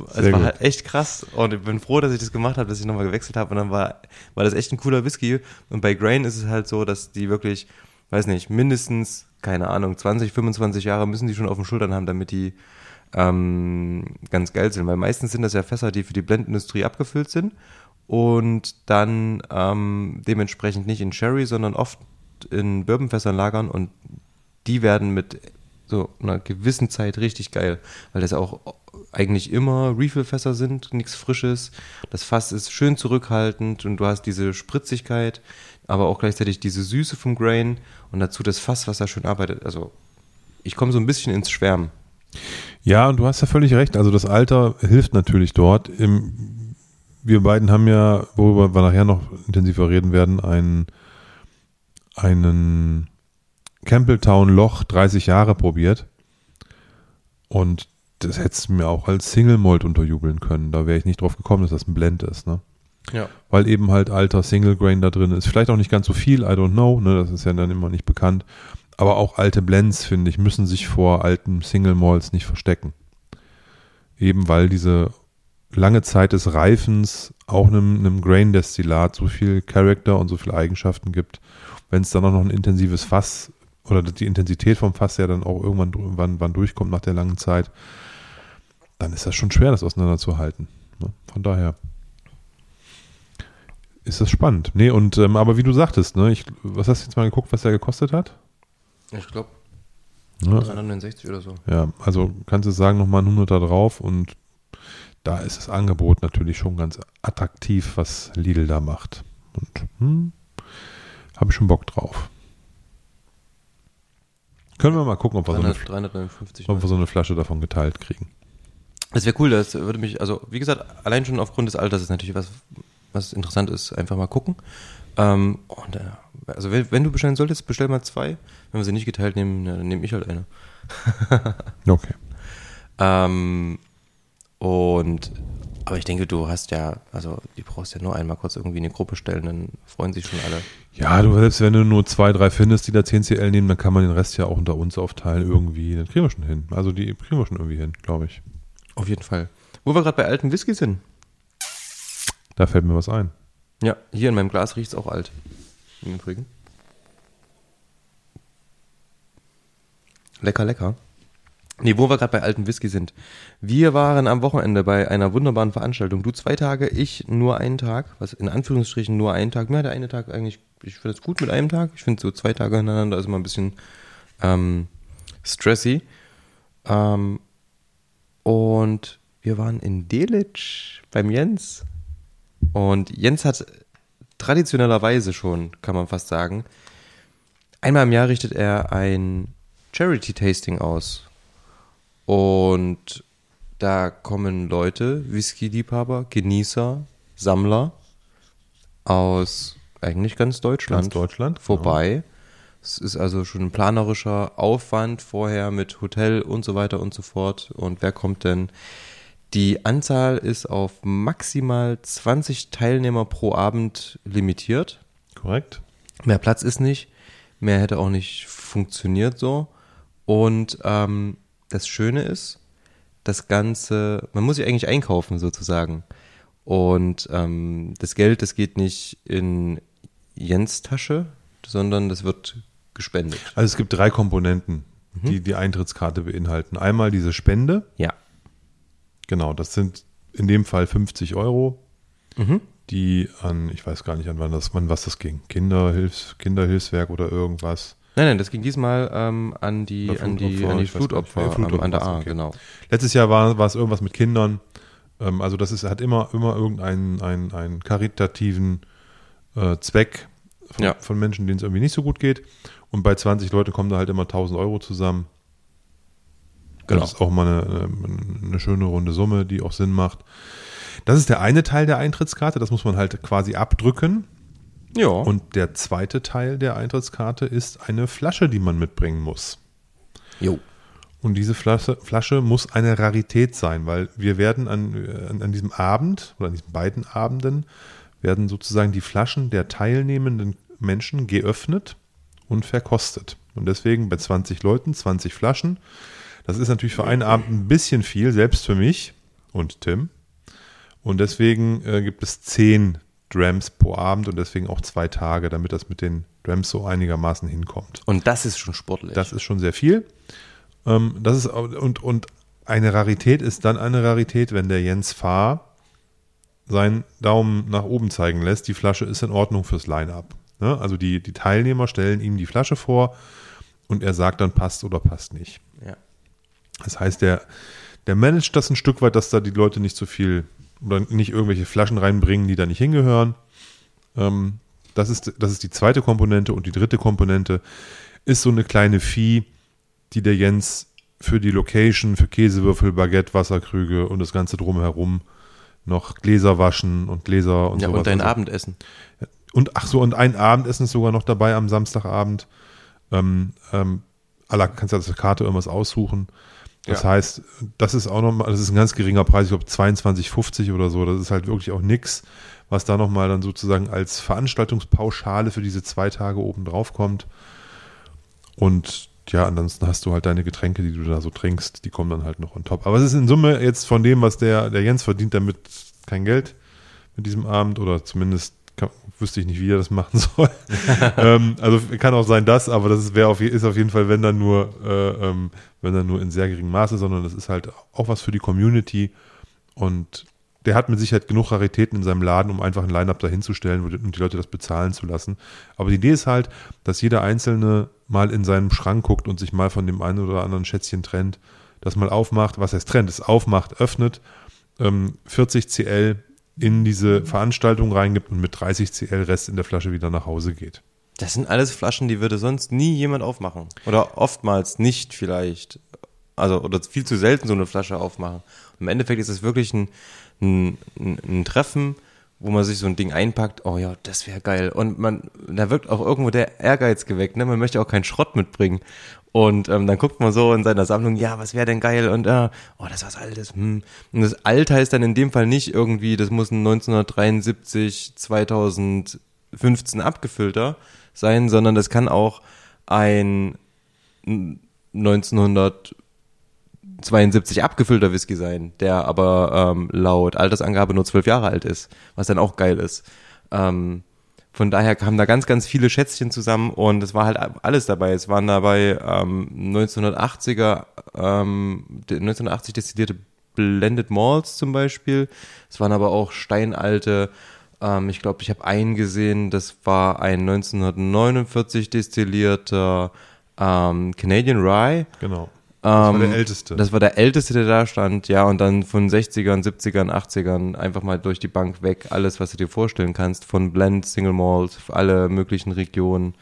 Es
Sehr
war
gut.
halt echt krass und ich bin froh, dass ich das gemacht habe, dass ich nochmal gewechselt habe und dann war, war das echt ein cooler Whisky und bei Grain ist es halt so, dass die wirklich, weiß nicht, mindestens, keine Ahnung, 20, 25 Jahre müssen die schon auf den Schultern haben, damit die ähm, ganz geil sind, weil meistens sind das ja Fässer, die für die Blendindustrie abgefüllt sind und dann ähm, dementsprechend nicht in Sherry, sondern oft in Bourbonfässern lagern und die werden mit so einer gewissen Zeit richtig geil, weil das auch eigentlich immer Refill-Fässer sind, nichts Frisches. Das Fass ist schön zurückhaltend und du hast diese Spritzigkeit, aber auch gleichzeitig diese Süße vom Grain und dazu das Fass, was da schön arbeitet. Also ich komme so ein bisschen ins Schwärmen.
Ja, und du hast ja völlig recht. Also das Alter hilft natürlich dort. Wir beiden haben ja, worüber wir nachher noch intensiver reden werden, einen, einen Campbelltown Loch 30 Jahre probiert. Und das hättest du mir auch als Single Malt unterjubeln können. Da wäre ich nicht drauf gekommen, dass das ein Blend ist. Ne?
Ja.
weil eben halt alter Single Grain da drin ist. Vielleicht auch nicht ganz so viel, I don't know, ne, das ist ja dann immer nicht bekannt. Aber auch alte Blends, finde ich, müssen sich vor alten Single Malls nicht verstecken. Eben weil diese lange Zeit des Reifens auch einem, einem Grain-Destillat so viel Charakter und so viele Eigenschaften gibt. Wenn es dann auch noch ein intensives Fass oder die Intensität vom Fass ja dann auch irgendwann wann, wann durchkommt nach der langen Zeit, dann ist das schon schwer, das auseinanderzuhalten. Ne? Von daher ist das spannend. Nee, und ähm, aber wie du sagtest, ne, ich, was hast du jetzt mal geguckt, was der gekostet hat?
Ich glaube
Ne?
369 oder so.
Ja, also kannst du sagen, nochmal ein 100 da drauf und da ist das Angebot natürlich schon ganz attraktiv, was Lidl da macht. Und hm, habe ich schon Bock drauf. Können wir mal gucken, ob wir, so eine,
300, 359.
ob wir so eine Flasche davon geteilt kriegen.
Das wäre cool, das würde mich, also wie gesagt, allein schon aufgrund des Alters ist natürlich was, was interessant ist, einfach mal gucken. Ähm, und, äh, also wenn, wenn du bestellen solltest, bestell mal zwei. Wenn wir sie nicht geteilt nehmen, dann nehme ich halt eine.
Okay.
Ähm, und aber ich denke, du hast ja, also die brauchst ja nur einmal kurz irgendwie in eine Gruppe stellen, dann freuen sich schon alle.
Ja, du selbst wenn du nur zwei, drei findest, die da 10 CL nehmen, dann kann man den Rest ja auch unter uns aufteilen irgendwie. Dann kriegen wir schon hin. Also die kriegen wir schon irgendwie hin, glaube ich.
Auf jeden Fall. Wo wir gerade bei alten Whisky sind.
Da fällt mir was ein.
Ja, hier in meinem Glas riecht es auch alt. Im Übrigen. Lecker, lecker. Nee, wo wir gerade bei alten Whisky sind. Wir waren am Wochenende bei einer wunderbaren Veranstaltung. Du zwei Tage, ich nur einen Tag. Was in Anführungsstrichen nur einen Tag. Mir hat der eine Tag eigentlich, ich finde es gut mit einem Tag. Ich finde so zwei Tage hintereinander ist immer ein bisschen ähm, stressy. Ähm, und wir waren in Delitzsch beim Jens. Und Jens hat traditionellerweise schon, kann man fast sagen, einmal im Jahr richtet er ein Charity-Tasting aus. Und da kommen Leute, Whisky-Liebhaber, Genießer, Sammler aus eigentlich ganz Deutschland,
Ganz Deutschland,
vorbei. Es ist also schon ein planerischer Aufwand vorher mit Hotel und so weiter und so fort. Und wer kommt denn? Die Anzahl ist auf maximal 20 Teilnehmer pro Abend limitiert.
Korrekt.
Mehr Platz ist nicht, mehr hätte auch nicht funktioniert so. Und ähm, das Schöne ist, das Ganze, man muss sich eigentlich einkaufen sozusagen. Und ähm, das Geld, das geht nicht in Jens Tasche, sondern das wird gespendet.
Also es gibt drei Komponenten,
Mhm.
die die Eintrittskarte beinhalten. Einmal diese Spende.
Ja.
Genau, das sind in dem Fall 50 Euro,
Mhm.
die an, ich weiß gar nicht, an wann das, wann was das ging. Kinderhilfs, Kinderhilfswerk oder irgendwas.
Nein, nein, das ging diesmal ähm, an die,
Oder
an die,
Flutopfer,
an die. Flutopfer,
Ja, Flutopfer
an der A,
okay.
genau.
Letztes Jahr war, war es irgendwas mit Kindern. Ähm, also das ist, hat immer, immer irgendeinen einen, einen karitativen äh, Zweck von,
Ja.
von Menschen, denen es irgendwie nicht so gut geht. Und bei 20 Leuten kommen da halt immer 1000 Euro zusammen.
Genau.
Das ist auch mal eine, eine schöne runde Summe, die auch Sinn macht. Das ist der eine Teil der Eintrittskarte, das muss man halt quasi abdrücken.
Ja.
Und der zweite Teil der Eintrittskarte ist eine Flasche, die man mitbringen muss.
jo.
Und diese Flasche, Flasche muss eine Rarität sein, weil wir werden an, an, an diesem Abend oder an diesen beiden Abenden werden sozusagen die Flaschen der teilnehmenden Menschen geöffnet und verkostet. Und deswegen bei 20 Leuten 20 Flaschen. Das ist natürlich für einen Abend ein bisschen viel, selbst für mich und Tim. Und deswegen äh, gibt es 10 Drams pro Abend und deswegen auch zwei Tage, damit das mit den Drams so einigermaßen hinkommt.
Und das ist schon sportlich.
Das ist schon sehr viel. Ähm, das ist, und, und eine Rarität ist dann eine Rarität, wenn der Jens Fahr seinen Daumen nach oben zeigen lässt. Die Flasche ist in Ordnung fürs Line-Up. Ne? Also die, die Teilnehmer stellen ihm die Flasche vor und er sagt dann passt oder passt nicht.
ja.
Das heißt, der, der managt das ein Stück weit, dass da die Leute nicht so viel oder nicht irgendwelche Flaschen reinbringen, die da nicht hingehören. Ähm, das, ist, das ist die zweite Komponente und die dritte Komponente ist so eine kleine Fee, die der Jens für die Location, für Käsewürfel, Baguette, Wasserkrüge und das Ganze drumherum noch Gläser waschen und Gläser und
ja,
sowas.
und dein
Also-
Abendessen.
und ach so, und ein Abendessen ist sogar noch dabei am Samstagabend. Ähm, ähm, kannst du aus der Karte irgendwas aussuchen. Das
Ja.
heißt, das ist auch nochmal, das ist ein ganz geringer Preis, ich glaube 22,50 oder so. Das ist halt wirklich auch nix, was da nochmal dann sozusagen als Veranstaltungspauschale für diese zwei Tage oben drauf kommt. Und ja, ansonsten hast du halt deine Getränke, die du da so trinkst, die kommen dann halt noch on top. Aber es ist in Summe jetzt von dem, was der, der Jens verdient, damit kein Geld mit diesem Abend oder zumindest kann, wüsste ich nicht, wie er das machen soll. ähm, also kann auch sein, das, aber das ist, wäre auf, ist auf jeden Fall, wenn dann nur, äh, ähm, wenn dann nur in sehr geringem Maße, sondern das ist halt auch was für die Community und der hat mit Sicherheit genug Raritäten in seinem Laden, um einfach ein Line-Up dahinzustellen und die Leute das bezahlen zu lassen. Aber die Idee ist halt, dass jeder Einzelne mal in seinem Schrank guckt und sich mal von dem einen oder anderen Schätzchen trennt, das mal aufmacht, was heißt trennt, es aufmacht, öffnet, ähm, 40 CL in diese Veranstaltung reingibt und mit 30 CL Rest in der Flasche wieder nach Hause geht.
Das sind alles Flaschen, die würde sonst nie jemand aufmachen. Oder oftmals nicht vielleicht. Also, oder viel zu selten so eine Flasche aufmachen. Im Endeffekt ist es wirklich ein, ein, ein, ein Treffen, wo man sich so ein Ding einpackt, oh ja, das wäre geil. Und man, da wirkt auch irgendwo der Ehrgeiz geweckt, ne? Man möchte auch keinen Schrott mitbringen. Und ähm, dann guckt man so in seiner Sammlung, ja, was wäre denn geil? Und äh, oh, das ist was Altes. Hm. Und das Alt heißt dann in dem Fall nicht irgendwie, das muss ein 1973, 2015 abgefüllter sein, sondern das kann auch ein 1972 abgefüllter Whisky sein, der aber ähm, laut Altersangabe nur zwölf Jahre alt ist, was dann auch geil ist. Ähm, von daher kamen da ganz, ganz viele Schätzchen zusammen und es war halt alles dabei. Es waren dabei ähm, 1980er, ähm, 1980 destillierte Blended Malls zum Beispiel. Es waren aber auch steinalte, ähm, ich glaube, ich habe einen gesehen, das war ein 1949 destillierter ähm, Canadian Rye.
Genau. Das war
Ähm,
der älteste.
Das war der älteste, der da stand, ja, und dann von 60ern, 70ern, 80ern einfach mal durch die Bank weg, alles, was du dir vorstellen kannst, von Blend, Single Malt, alle möglichen Regionen.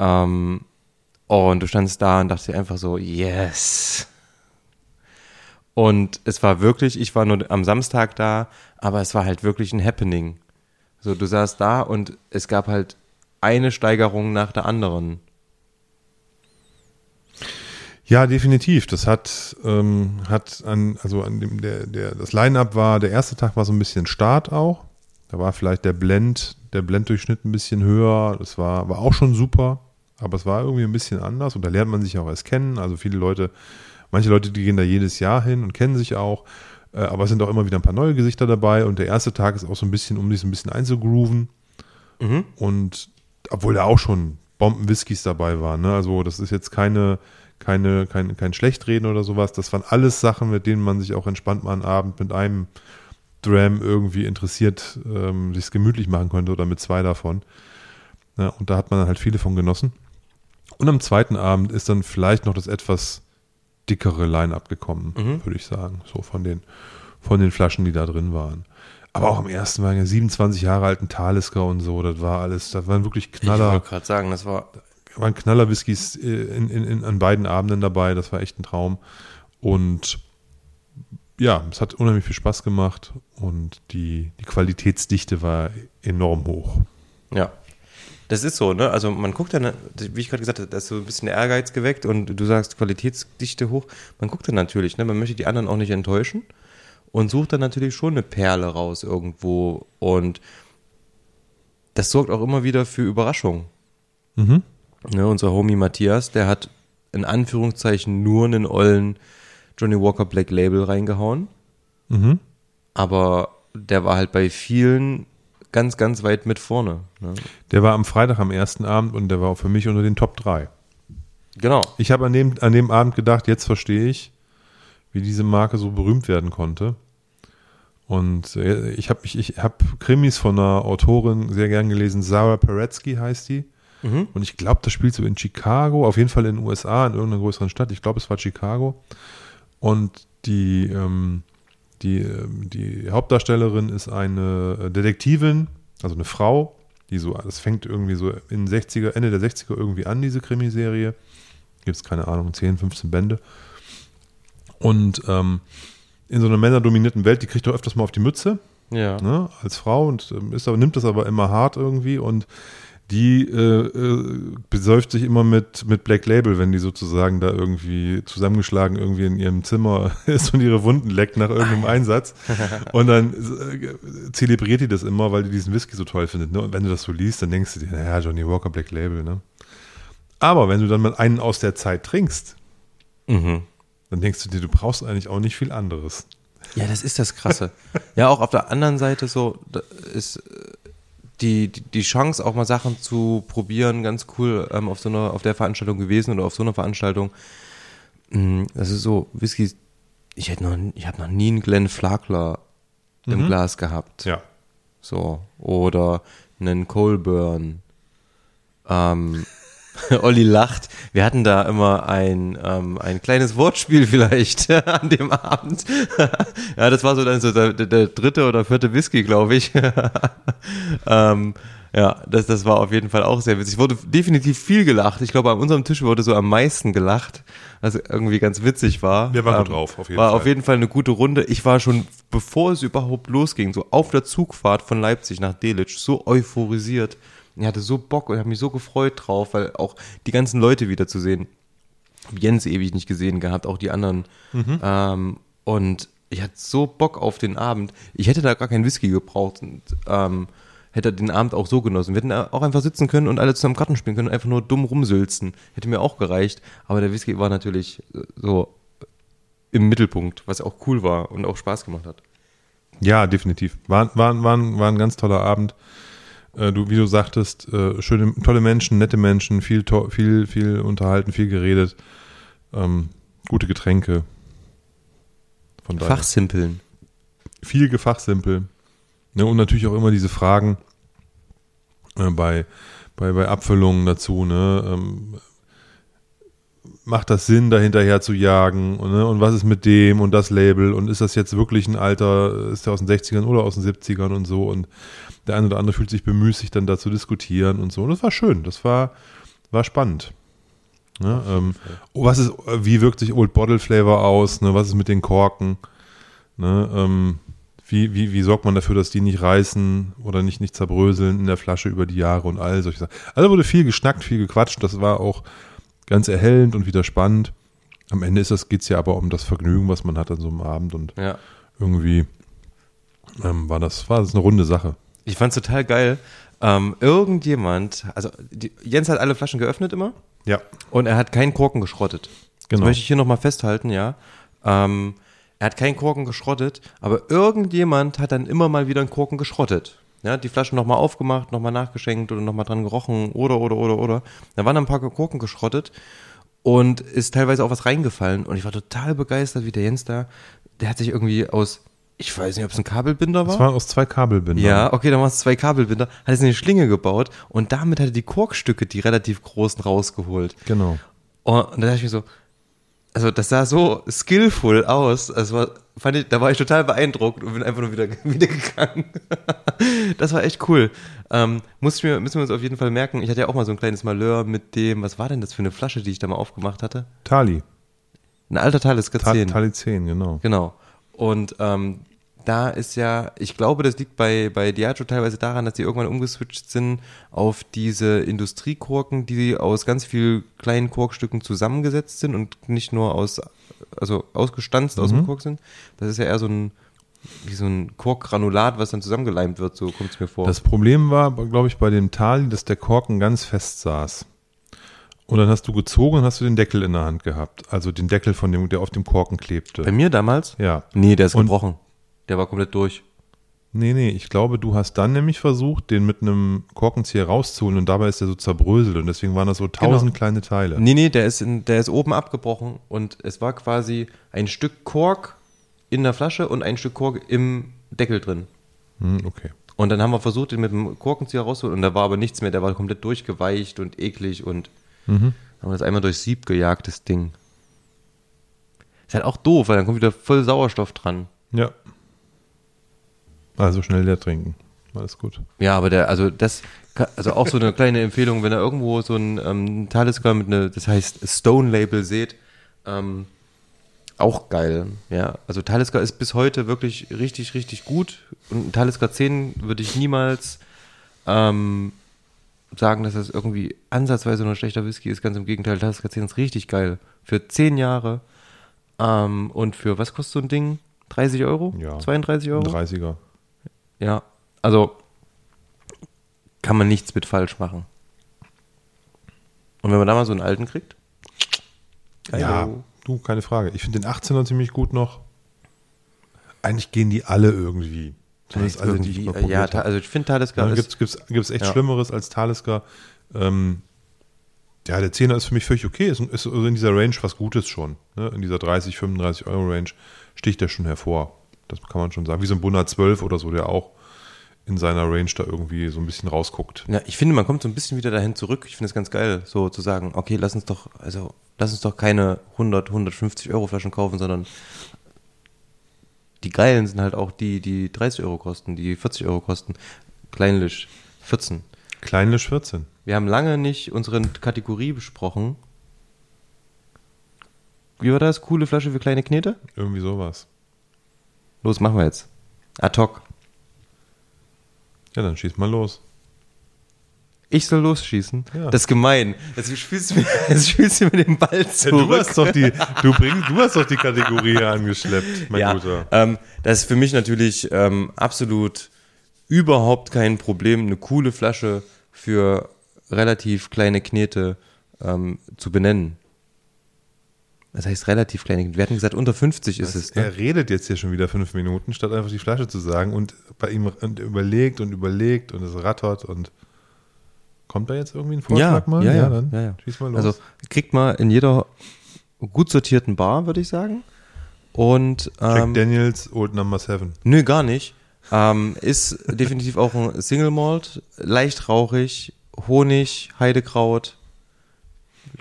Ähm, oh, und du standst da und dachtest dir einfach so, yes. Und es war wirklich, ich war nur am Samstag da, aber es war halt wirklich ein Happening. So, du saßt da und es gab halt eine Steigerung nach der anderen.
Ja, definitiv. Das hat, ähm, hat an, also an dem, der, der, das Line-Up war, der erste Tag war so ein bisschen Start auch. Da war vielleicht der Blend, der Blenddurchschnitt ein bisschen höher. Das war, war auch schon super, aber es war irgendwie ein bisschen anders und da lernt man sich auch erst kennen. Also viele Leute, manche Leute, die gehen da jedes Jahr hin und kennen sich auch. Äh, aber es sind auch immer wieder ein paar neue Gesichter dabei und der erste Tag ist auch so ein bisschen, um sich so ein bisschen einzugrooven. Und obwohl da auch schon Bomben-Whiskys dabei waren, ne? Also das ist jetzt keine, keine, kein, kein Schlechtreden oder sowas. Das waren alles Sachen, mit denen man sich auch entspannt mal einen Abend mit einem Dram irgendwie interessiert, ähm, sich gemütlich machen könnte oder mit zwei davon. Ja, und da hat man halt viele von genossen. Und am zweiten Abend ist dann vielleicht noch das etwas dickere Line-Up gekommen, würde ich sagen. So von den, von den Flaschen, die da drin waren. Aber auch am ersten waren ja 27 Jahre alten Talisker und so, das war alles, das waren wirklich
Ich
Knaller
wollte gerade sagen, das war
waren Knaller-Whiskys äh, in, in, in, an beiden Abenden dabei. Das war echt ein Traum. Und ja, es hat unheimlich viel Spaß gemacht und die, die Qualitätsdichte war enorm hoch.
Ja. Das ist so, ne? Also man guckt dann, wie ich gerade gesagt habe, da ist so ein bisschen Ehrgeiz geweckt und du sagst Qualitätsdichte hoch. Man guckt dann natürlich, ne? Man möchte die anderen auch nicht enttäuschen und sucht dann natürlich schon eine Perle raus irgendwo und das sorgt auch immer wieder für Überraschung.
Mhm.
Ne, unser Homie Matthias, der hat in Anführungszeichen nur einen ollen Johnny Walker Black Label reingehauen.
Mhm.
Aber der war halt bei vielen ganz, ganz weit mit vorne. Ne?
Der war am Freitag am ersten Abend und der war auch für mich unter den Top 3.
Genau.
Ich habe an dem, an dem Abend gedacht, jetzt verstehe ich, wie diese Marke so berühmt werden konnte. Und äh, ich habe ich, ich hab Krimis von einer Autorin sehr gern gelesen, Sarah Paretsky heißt die. Und ich glaube, das spielt so in Chicago, auf jeden Fall in den USA, in irgendeiner größeren Stadt. Ich glaube, es war Chicago. Und die, ähm, die, ähm, die Hauptdarstellerin ist eine äh, Detektivin, also eine Frau, die so, das fängt irgendwie so in 60er, Ende der 60er irgendwie an, diese Krimiserie. Gibt es, keine Ahnung, 10, 15 Bände. Und ähm, in so einer männerdominierten Welt, die kriegt doch öfters mal auf die Mütze
Ja.
ne, als Frau und ähm, ist aber, nimmt das aber immer hart irgendwie und die äh, äh, besäuft sich immer mit, mit Black Label, wenn die sozusagen da irgendwie zusammengeschlagen irgendwie in ihrem Zimmer ist und ihre Wunden leckt nach irgendeinem Einsatz. Und dann äh, zelebriert die das immer, weil die diesen Whisky so toll findet. Ne? Und wenn du das so liest, dann denkst du dir, naja, Johnny Walker Black Label, ne? Aber wenn du dann mal einen aus der Zeit trinkst,
Mhm.
dann denkst du dir, du brauchst eigentlich auch nicht viel anderes.
Ja, das ist das Krasse. ja, auch auf der anderen Seite so da ist äh, die, die, die Chance, auch mal Sachen zu probieren, ganz cool ähm, auf so einer, auf der Veranstaltung gewesen oder auf so einer Veranstaltung. Mm, Das ist so, Whisky, ich hätte noch, ich habe noch nie einen Glenn Flagler im Glas gehabt.
Ja.
So. Oder einen Colburn. Ähm, Olli lacht. Wir hatten da immer ein, ähm, ein kleines Wortspiel vielleicht an dem Abend. ja, das war so dann so der, der, dritte oder vierte Whisky, glaube ich. ähm, Ja, das, das war auf jeden Fall auch sehr witzig. Wurde definitiv viel gelacht. Ich glaube, an unserem Tisch wurde so am meisten gelacht, was irgendwie ganz witzig war.
Wir waren gut drauf,
auf jeden war Fall. War auf jeden Fall eine gute Runde. Ich war schon, bevor es überhaupt losging, so auf der Zugfahrt von Leipzig nach Delitzsch, so euphorisiert. Ich hatte so Bock und habe mich so gefreut drauf, weil auch die ganzen Leute wiederzusehen. Jens ewig nicht gesehen gehabt, auch die anderen. Mhm. Ähm, und ich hatte so Bock auf den Abend. Ich hätte da gar keinen Whisky gebraucht und ähm, hätte den Abend auch so genossen. Wir hätten auch einfach sitzen können und alle zusammen Karten spielen können und einfach nur dumm rumsülzen. Hätte mir auch gereicht. Aber der Whisky war natürlich so im Mittelpunkt, was auch cool war und auch Spaß gemacht hat.
Ja, definitiv. War, war, war, war ein ganz toller Abend. Äh, du, wie du sagtest, äh, schöne, tolle Menschen, nette Menschen, viel, viel, viel unterhalten, viel geredet, ähm, gute Getränke.
Von daher. Fachsimpeln.
Viel Gefachsimpel. Ne, und natürlich auch immer diese Fragen äh, bei, bei, bei Abfüllungen dazu, ne? Ähm, macht das Sinn, da hinterher zu jagen? Und, ne? und was ist mit dem und das Label? Und ist das jetzt wirklich ein Alter, ist der aus den 60ern oder aus den 70ern und so? Und der eine oder andere fühlt sich bemüßigt, dann da zu diskutieren und so. Und das war schön, das war, war spannend. Ne? Ähm, oh, was ist, wie wirkt sich Old Bottle Flavor aus? Ne? Was ist mit den Korken? Ne? Ähm, wie, wie, wie sorgt man dafür, dass die nicht reißen oder nicht, nicht zerbröseln in der Flasche über die Jahre und all solche Sachen. Also wurde viel geschnackt, viel gequatscht. Das war auch ganz erhellend und wieder spannend. Am Ende ist das, geht es ja aber um das Vergnügen, was man hat an so einem Abend und ja. irgendwie ähm, war, das, war das eine runde Sache.
Ich fand es total geil. Ähm, irgendjemand, also die, Jens hat alle Flaschen geöffnet immer.
Ja.
Und er hat keinen Korken geschrottet. Genau. Das möchte ich hier nochmal festhalten, ja. Ähm, er hat keinen Korken geschrottet, aber irgendjemand hat dann immer mal wieder einen Korken geschrottet. Ja, die Flaschen nochmal aufgemacht, nochmal nachgeschenkt oder nochmal dran gerochen oder, oder, oder, oder. Da waren ein paar Korken geschrottet und ist teilweise auch was reingefallen. Und ich war total begeistert, wie der Jens da, der hat sich irgendwie aus ich weiß nicht, ob es ein Kabelbinder war.
Es war aus zwei Kabelbindern.
Ja, okay, dann waren es zwei Kabelbinder. Hat es eine Schlinge gebaut und damit hat er die Korkstücke, die relativ großen, rausgeholt.
Genau.
Und, und da dachte ich mir so, also das sah so skillful aus. Also war, fand ich, da war ich total beeindruckt und bin einfach nur wieder, wieder gegangen. das war echt cool. Ähm, muss mir, müssen wir uns auf jeden Fall merken. Ich hatte ja auch mal so ein kleines Malheur mit dem, was war denn das für eine Flasche, die ich da mal aufgemacht hatte?
Tali.
Ein alter Talisker 10.
Tali 10, genau.
Genau. Und ähm, da ist ja, ich glaube, das liegt bei, bei Diageo teilweise daran, dass sie irgendwann umgeswitcht sind auf diese Industriekorken, die aus ganz vielen kleinen Korkstücken zusammengesetzt sind und nicht nur aus, also ausgestanzt mhm. aus dem mhm. Kork sind. Das ist ja eher so ein, wie so ein Korkgranulat, was dann zusammengeleimt wird, so kommt es mir vor.
Das Problem war, glaube ich, bei dem Tal, dass der Korken ganz fest saß. Und dann hast du gezogen und hast du den Deckel in der Hand gehabt. Also den Deckel von dem, der auf dem Korken klebte.
Bei mir damals?
Ja.
Nee, der ist und gebrochen. Der war komplett durch.
Nee, nee, ich glaube, du hast dann nämlich versucht, den mit einem Korkenzieher rauszuholen und dabei ist der so zerbröselt und deswegen waren das so tausend genau. kleine Teile.
Nee, nee, der ist, in, der ist oben abgebrochen und es war quasi ein Stück Kork in der Flasche und ein Stück Kork im Deckel drin.
Hm, okay.
Und dann haben wir versucht, den mit dem Korkenzieher rauszuholen und da war aber nichts mehr, der war komplett durchgeweicht und eklig und mhm. haben das einmal durchs Sieb gejagt, das Ding. Ist halt auch doof, weil dann kommt wieder voll Sauerstoff dran.
Ja. Also schnell leer trinken. Alles gut.
Ja, aber der, also das, also auch so eine kleine Empfehlung, wenn ihr irgendwo so ein ähm, Talisker mit einer, das heißt Stone Label seht, ähm, auch geil. Ja, also Talisker ist bis heute wirklich richtig, richtig gut. Und Talisker 10 würde ich niemals ähm, sagen, dass das irgendwie ansatzweise nur ein schlechter Whisky ist. Ganz im Gegenteil, Talisker 10 ist richtig geil. Für 10 Jahre. Ähm, und für was kostet so ein Ding? 30 Euro?
Ja.
32 Euro?
30er.
Ja, also kann man nichts mit falsch machen. Und wenn man da mal so einen alten kriegt?
Ja, du, keine Frage. Ich finde den 18er ziemlich gut noch. Eigentlich gehen die alle irgendwie.
Zumindest alle, die ich mal Ja, also ich finde Talisker
ja, Gibt es echt ja. Schlimmeres als Talisker. Ähm, ja, der 10er ist für mich völlig okay. Ist, ist in dieser Range was Gutes schon. Ne? In dieser 30, 35 Euro Range sticht der schon hervor. Das kann man schon sagen. Wie so ein Bunner 12 oder so, der auch in seiner Range da irgendwie so ein bisschen rausguckt.
Ja, ich finde, man kommt so ein bisschen wieder dahin zurück. Ich finde es ganz geil, so zu sagen, okay, lass uns doch, also, lass uns doch keine 100, 150 Euro Flaschen kaufen, sondern die geilen sind halt auch die, die 30 Euro kosten, die 40 Euro kosten. Kleinlich 14.
Kleinlisch 14.
Wir haben lange nicht unsere Kategorie besprochen. Wie war das? Coole Flasche für kleine Knete?
Irgendwie sowas.
Los, machen wir jetzt. Ad hoc.
Ja, dann schieß mal los.
Ich soll losschießen?
Ja.
Das ist gemein. Jetzt spielst du mir, jetzt spielst du mir den Ball
Ja,
zurück.
du hast doch die, du bringst, du hast doch die Kategorie hier angeschleppt, mein
ja,
Guter.
ähm, das ist für mich natürlich ähm, absolut überhaupt kein Problem, eine coole Flasche für relativ kleine Knete ähm, zu benennen. Das heißt relativ Knete. Wir hatten gesagt, unter 50 ist es. Ne?
Er redet jetzt hier schon wieder fünf Minuten, statt einfach die Flasche zu sagen und bei ihm und überlegt und überlegt und es rattert und kommt da jetzt irgendwie ein Vorschlag mal?
ja, ja,
dann
ja, ja.
schieß mal los.
Also kriegt man in jeder gut sortierten Bar, würde ich sagen. Und
Jack
ähm,
Daniels Old Number 7.
Nö, gar nicht. Ähm, ist definitiv auch ein Single Malt, leicht rauchig, Honig, Heidekraut,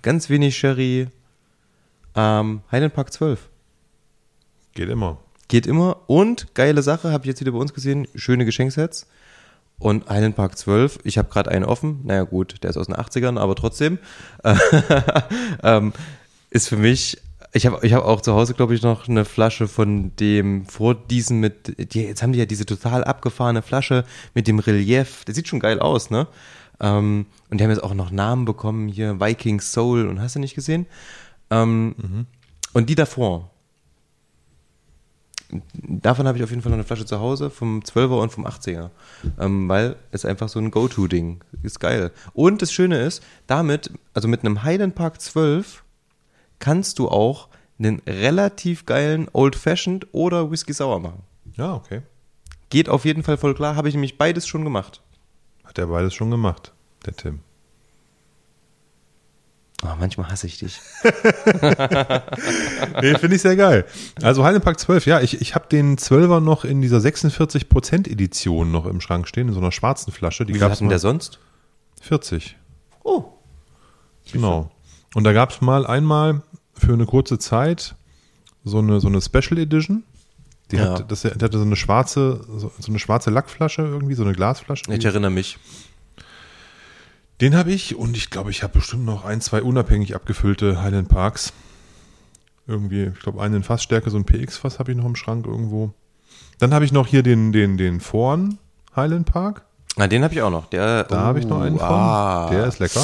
ganz wenig Sherry. Ähm, Highland Park 12.
Geht immer.
Geht immer. Und geile Sache, habe ich jetzt wieder bei uns gesehen, schöne Geschenksets. Und Highland Park 12, ich habe gerade einen offen. Naja gut, der ist aus den 80ern, aber trotzdem. ähm, ist für mich, ich habe ich hab auch zu Hause, glaube ich, noch eine Flasche von dem, vor diesem mit, die, jetzt haben die ja diese total abgefahrene Flasche mit dem Relief. Der sieht schon geil aus, ne? Ähm, und die haben jetzt auch noch Namen bekommen, hier Viking Soul und hast du nicht gesehen? Ähm, Und die davor, davon habe ich auf jeden Fall noch eine Flasche zu Hause, vom 12er und vom 80er. Ähm, weil es einfach so ein Go-To-Ding ist geil. Und das Schöne ist, damit, also mit einem Highland Park 12, kannst du auch einen relativ geilen Old Fashioned oder Whisky Sour machen.
Ja, okay.
Geht auf jeden Fall voll klar, habe ich nämlich beides schon gemacht.
Hat er beides schon gemacht, der Tim.
Oh, manchmal hasse ich dich.
Nee, finde ich sehr geil. Also Highland Park 12, ja, ich, ich habe den 12er noch in dieser 46% Edition noch im Schrank stehen, in so einer schwarzen Flasche. Die
Wie viel hat denn der sonst?
40.
Oh.
Genau. Und da gab es mal einmal für eine kurze Zeit so eine, so eine Special Edition. Die,
Ja.
hat, das, die hatte so eine schwarze, so, so eine schwarze Lackflasche irgendwie, so eine Glasflasche.
Ich erinnere mich.
Den habe ich und ich glaube, ich habe bestimmt noch ein, zwei unabhängig abgefüllte Highland Parks. Irgendwie, ich glaube, einen in Fassstärke, so ein PX-Fass habe ich noch im Schrank irgendwo. Dann habe ich noch hier den, den, den Vorn Highland Park.
Na, den habe ich auch noch. Der,
Da habe ich noch einen von.
Ah,
Der ist lecker.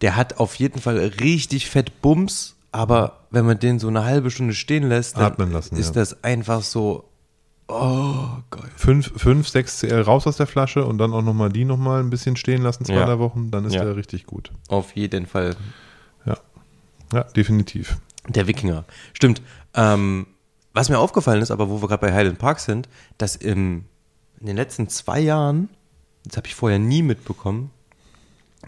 Der hat auf jeden Fall richtig fett Bums, aber wenn man den so eine halbe Stunde stehen lässt, dann ist
ja.
das einfach so, oh, geil.
5, 5, 6 CL raus aus der Flasche und dann auch nochmal die nochmal ein bisschen stehen lassen, zwei,
Ja.
drei Wochen. Dann ist
Ja.
der richtig gut.
Auf jeden Fall.
Ja. Ja, definitiv.
Der Wikinger. Stimmt. Ähm, was mir aufgefallen ist, aber wo wir gerade bei Highland Park sind, dass im, in den letzten zwei Jahren, das habe ich vorher nie mitbekommen,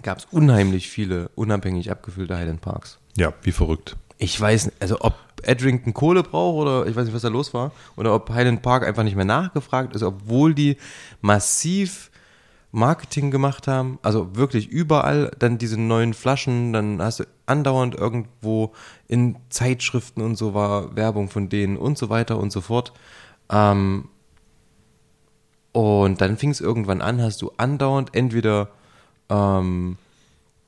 gab es unheimlich viele unabhängig abgefüllte Highland Parks.
Ja, wie verrückt.
Ich weiß nicht, also ob Edrington Kohle braucht oder ich weiß nicht, was da los war, oder ob Highland Park einfach nicht mehr nachgefragt ist, obwohl die massiv Marketing gemacht haben, also wirklich überall dann diese neuen Flaschen, dann hast du andauernd irgendwo in Zeitschriften und so war Werbung von denen und so weiter und so fort. Ähm, und dann fing es irgendwann an, hast du andauernd entweder ähm,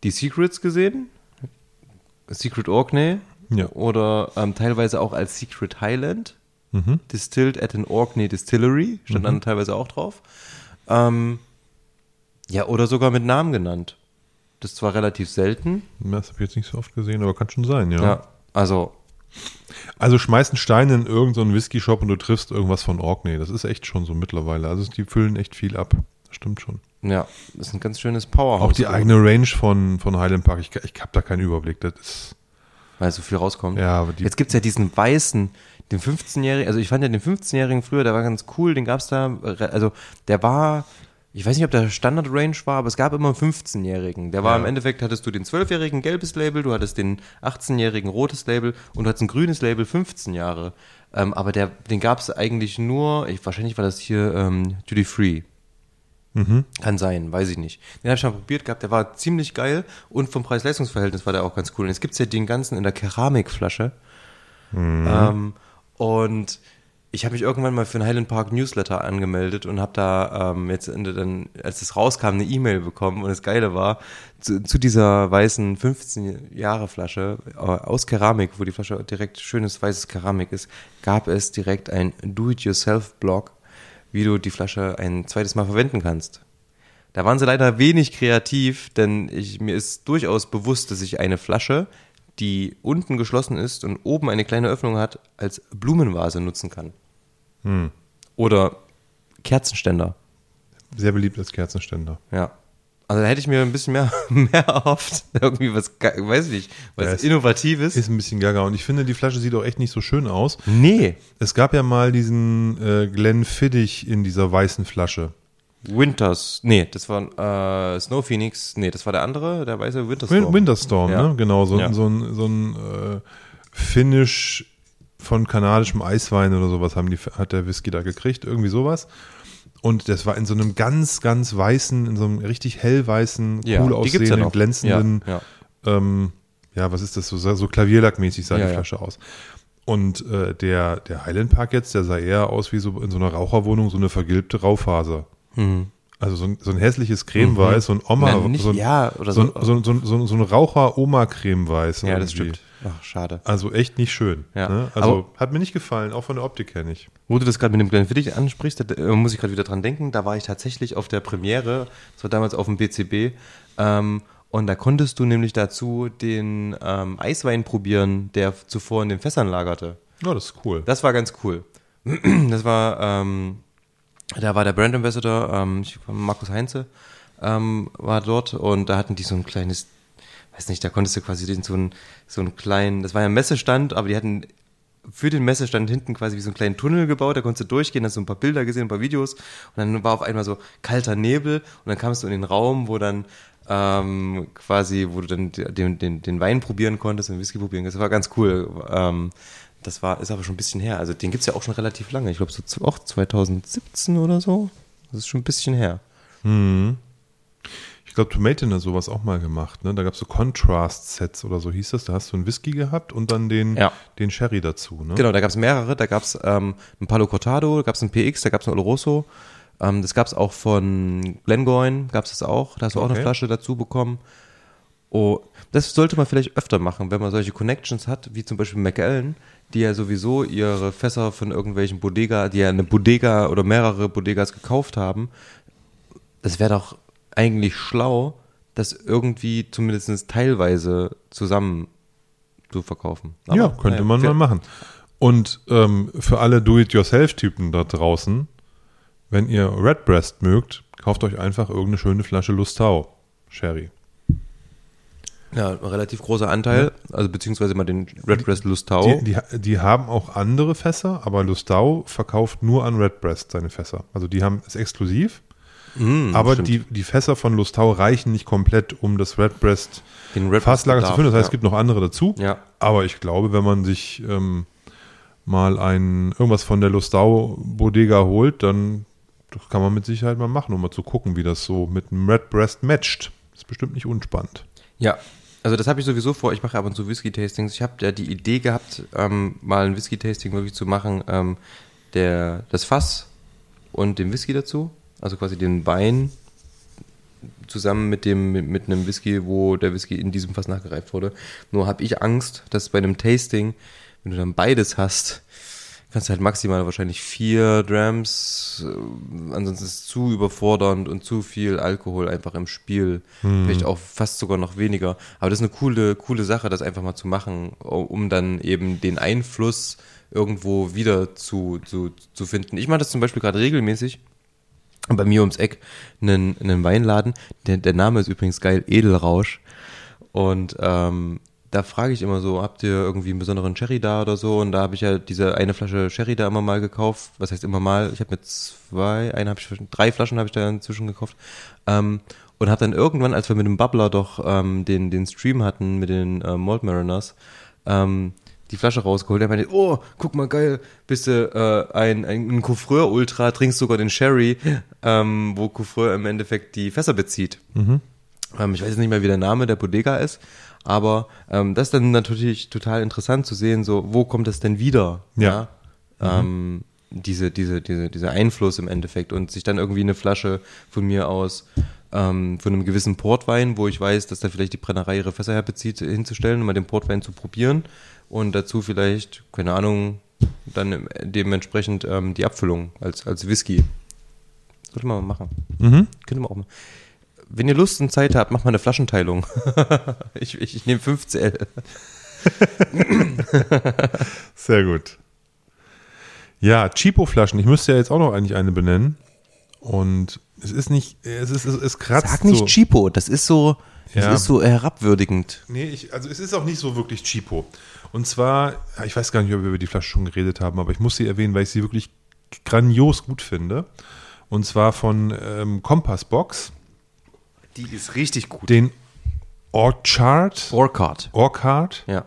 die Secrets gesehen, Secret Orkney,
Ja.
oder ähm, teilweise auch als Secret Highland,
Mhm.
distilled at an Orkney Distillery, stand dann teilweise auch drauf. Ähm, ja, oder sogar mit Namen genannt. Das ist zwar relativ selten,
Das habe ich jetzt nicht so oft gesehen, aber kann schon sein, ja.
ja, also
Also schmeiß einen Stein in irgendeinen so Whisky-Shop und du triffst irgendwas von Orkney. Das ist echt schon so mittlerweile. Also die füllen echt viel ab. Das stimmt schon.
Ja, das ist ein ganz schönes Powerhouse.
Auch die eigene Range von, von Highland Park, ich, ich habe da keinen Überblick. Das ist,
Weil so viel rauskommt.
ja, aber die,
Jetzt gibt's ja diesen weißen, den 15-Jährigen, also ich fand ja den 15-Jährigen früher, der war ganz cool, den gab's da, also der war, ich weiß nicht, ob der Standard-Range war, aber es gab immer einen 15-Jährigen. Der war
Ja.
im Endeffekt, hattest du den 12-Jährigen gelbes Label, du hattest den 18-Jährigen rotes Label und du hattest ein grünes Label 15 Jahre. Ähm, aber der, den gab's eigentlich nur, ich, wahrscheinlich war das hier ähm, Duty Free. Kann sein, weiß ich nicht. Den habe ich schon mal probiert gehabt, der war ziemlich geil und vom Preis-Leistungs-Verhältnis war der auch ganz cool. Und jetzt gibt's ja den ganzen in der Keramikflasche. Ähm, und ich habe mich irgendwann mal für einen Highland Park Newsletter angemeldet und habe da ähm, jetzt dann, als es rauskam, eine E-Mail bekommen. Und das Geile war, zu, zu dieser weißen 15 Jahre Flasche äh, aus Keramik, wo die Flasche direkt schönes weißes Keramik ist, gab es direkt ein Do-it-yourself-Blog, wie du die Flasche ein zweites Mal verwenden kannst. Da waren sie leider wenig kreativ, denn ich, mir ist durchaus bewusst, dass ich eine Flasche, die unten geschlossen ist und oben eine kleine Öffnung hat, als Blumenvase nutzen kann. Oder Kerzenständer.
Sehr beliebt als Kerzenständer.
Ja. Also da hätte ich mir ein bisschen mehr, mehr erhofft. Irgendwie was, weiß ich nicht, was
Ja, es-
Innovatives.
Ist ein bisschen gaga. Und ich finde, die Flasche sieht auch echt nicht so schön aus.
nee.
Es gab ja mal diesen äh, Glenfiddich in dieser weißen Flasche.
Winters, nee, das war äh, Snow Phoenix, nee, das war der andere, der weiße Winterstorm.
Win Winterstorm,
Ja.
ne? Genau, so,
Ja.
so ein, so ein äh, Finish von kanadischem Eiswein oder sowas haben die, hat der Whisky da gekriegt, irgendwie sowas. Und das war in so einem ganz, ganz weißen, in so einem richtig hellweißen,
Ja,
cool
ja
aussehenden,
noch.
glänzenden,
Ja, ja.
ähm, ja, was ist das, so, so Klavierlackmäßig sah
Ja,
die
ja.
Flasche aus. Und äh, der, der Highland Park jetzt, der sah eher aus wie so in so einer Raucherwohnung, so eine vergilbte Raufaser. Also so ein, so ein hässliches Cremeweiß, so ein Oma,
Mhm. Na, nicht-
so ein,
ja,
so,
so-
so, so, so, ein- Raucher-Oma-Cremeweiß.
ja, das stimmt. Ach, schade.
Also echt nicht schön.
Ja.
Ne? Also
Aber-
hat mir nicht gefallen, auch von der Optik her nicht.
Wo du das gerade mit dem Glenfiddich ansprichst, da äh, muss ich gerade wieder dran denken, da war ich tatsächlich auf der Premiere, das war damals auf dem BCB, ähm, und da konntest du nämlich dazu den ähm, Eiswein probieren, der zuvor in den Fässern lagerte.
Ja, das ist cool.
Das war ganz cool. Das war, ähm, da war der Brand Ambassador, ähm, Markus Heinze, ähm, war dort und da hatten die so ein kleines, weiß nicht, da konntest du quasi den so einen, so einen kleinen, das war ja ein Messestand, aber die hatten für den Messestand hinten quasi wie so einen kleinen Tunnel gebaut, da konntest du durchgehen, hast so ein paar Bilder gesehen, ein paar Videos und dann war auf einmal so kalter Nebel und dann kamst du in den Raum, wo dann ähm, quasi, wo du dann den, den, den Wein probieren konntest, den Whisky probieren konntest. Das war ganz cool. Ähm, das war, ist aber schon ein bisschen her. Also den gibt's ja auch schon relativ lange. Ich glaube so auch 2017 oder so. Das ist schon ein bisschen her.
Ich glaube, Tomatin hat sowas auch mal gemacht. Ne? Da gab es so Contrast-Sets oder so hieß das. Da hast du einen Whisky gehabt und dann den,
Ja.
den Sherry dazu. Ne?
Genau, da gab's mehrere. Da gab's ähm, ein Palo Cortado, da gab's ein PX, da gab's ein Oloroso. Ähm, das gab's auch von Glengoyne, gab's das auch. Da hast du auch eine
Okay.
Flasche dazu bekommen. Oh, das sollte man vielleicht öfter machen, wenn man solche Connections hat, wie zum Beispiel McAllen, die ja sowieso ihre Fässer von irgendwelchen Bodega, die ja eine Bodega oder mehrere Bodegas gekauft haben. Das wäre doch eigentlich schlau, das irgendwie zumindest teilweise zusammen zu verkaufen. Aber,
ja, könnte man mal machen. Und ähm, für alle Do-it-yourself-Typen da draußen, wenn ihr Redbreast mögt, kauft euch einfach irgendeine schöne Flasche Lustau Sherry.
Ja, ein relativ großer Anteil, also beziehungsweise mal den Redbreast Lustau.
Die, die, die haben auch andere Fässer, aber Lustau verkauft nur an Redbreast seine Fässer. Also die haben es exklusiv.
Mm,
aber
stimmt.
die, die Fässer von Lustau reichen nicht komplett, um das Redbreast
Den Redbreast
Fasslager zu finden. Das heißt,
ja.
es gibt noch andere dazu.
Ja.
Aber ich glaube, wenn man sich ähm, mal ein irgendwas von der Lustau Bodega holt, dann kann man mit Sicherheit mal machen, um mal zu gucken, wie das so mit dem Redbreast matcht. ist bestimmt nicht unspannend.
Ja, also das habe ich sowieso vor. Ich mache ab und zu Whisky-Tastings. Ich habe ja die Idee gehabt, ähm, mal ein Whisky-Tasting wirklich zu machen, ähm, der, das Fass und den Whisky dazu, also quasi den Wein zusammen mit dem mit, mit einem Whisky, wo der Whisky in diesem Fass nachgereift wurde. Nur habe ich Angst, dass bei einem Tasting, wenn du dann beides hast, kannst du halt maximal wahrscheinlich vier Drams, äh, ansonsten ist es zu überfordernd und zu viel Alkohol einfach im Spiel. Vielleicht auch fast sogar noch weniger. Aber das ist eine coole, coole Sache, das einfach mal zu machen, um dann eben den Einfluss irgendwo wieder zu, zu, zu finden. Ich mache das zum Beispiel gerade regelmäßig bei mir ums Eck einen, einen Weinladen. Der, der Name ist übrigens geil, Edelrausch. Und ähm, da frage ich immer so, habt ihr irgendwie einen besonderen Sherry da oder so? Und da habe ich ja diese eine Flasche Sherry da immer mal gekauft. Was heißt immer mal? Ich habe mir zwei, eine habe ich, drei Flaschen habe ich da inzwischen gekauft. Ähm, und habe dann irgendwann, als wir mit dem Bubbler doch ähm, den, den Stream hatten mit den äh, Malt Mariners, ähm, die Flasche rausgeholt. Er meinte, oh, guck mal geil, bist du äh, ein, ein, ein Couvreur Ultra, trinkst sogar den Sherry, ähm, wo Couvreur im Endeffekt die Fässer bezieht. Ähm, ich weiß jetzt nicht mehr, wie der Name der Bodega ist, aber ähm, das ist dann natürlich total interessant zu sehen, so, wo kommt das denn wieder?
Ja.
Ähm, diese, diese, diese, dieser Einfluss im Endeffekt und sich dann irgendwie eine Flasche von mir aus ähm, von einem gewissen Portwein, wo ich weiß, dass da vielleicht die Brennerei ihre Fässer herbezieht, hinzustellen und mal den Portwein zu probieren und dazu vielleicht, keine Ahnung, dann dementsprechend ähm, die Abfüllung als, als Whisky. Sollte man mal machen.
Mhm.
Könnte man auch mal. Wenn ihr Lust und Zeit habt, macht mal eine Flaschenteilung. ich ich, ich nehme 5CL.
Sehr gut. Ja, Cheapo-Flaschen. Ich müsste ja jetzt auch noch eigentlich eine benennen. Und es ist nicht, es ist, es, es kratzt
Sag nicht
so.
Cheapo, das ist so, das
Ja.
ist so herabwürdigend.
Nee, ich, also es ist auch nicht so wirklich cheapo. Und zwar, ich weiß gar nicht, ob wir über die Flasche schon geredet haben, aber ich muss sie erwähnen, weil ich sie wirklich grandios gut finde. Und zwar von ähm, Compass Box,
Die ist richtig gut.
den Orchard.
Orchard.
Orchard.
Ja.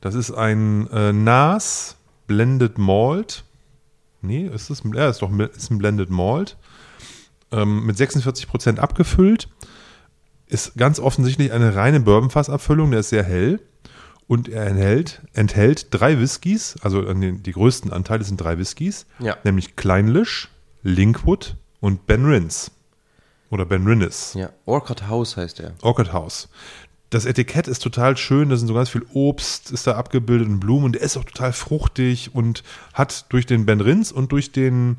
Das ist ein äh, NAS Blended Malt. Nee, ist es? Ja, ist doch ist ein Blended Malt. Ähm, mit 46% abgefüllt. Ist ganz offensichtlich eine reine Bourbonfassabfüllung. Der ist sehr hell. Und er enthält, enthält drei Whiskys. Also den, die größten Anteile sind drei Whiskys.
Ja.
Nämlich Kleinlish, Linkwood und Ben Rins. Oder Ben Rinnes.
Ja. Orchard House heißt er.
Orchid House. Das Etikett ist total schön, da sind so ganz viel Obst, ist da abgebildet und Blumen und der ist auch total fruchtig und hat durch den Ben Rins und durch den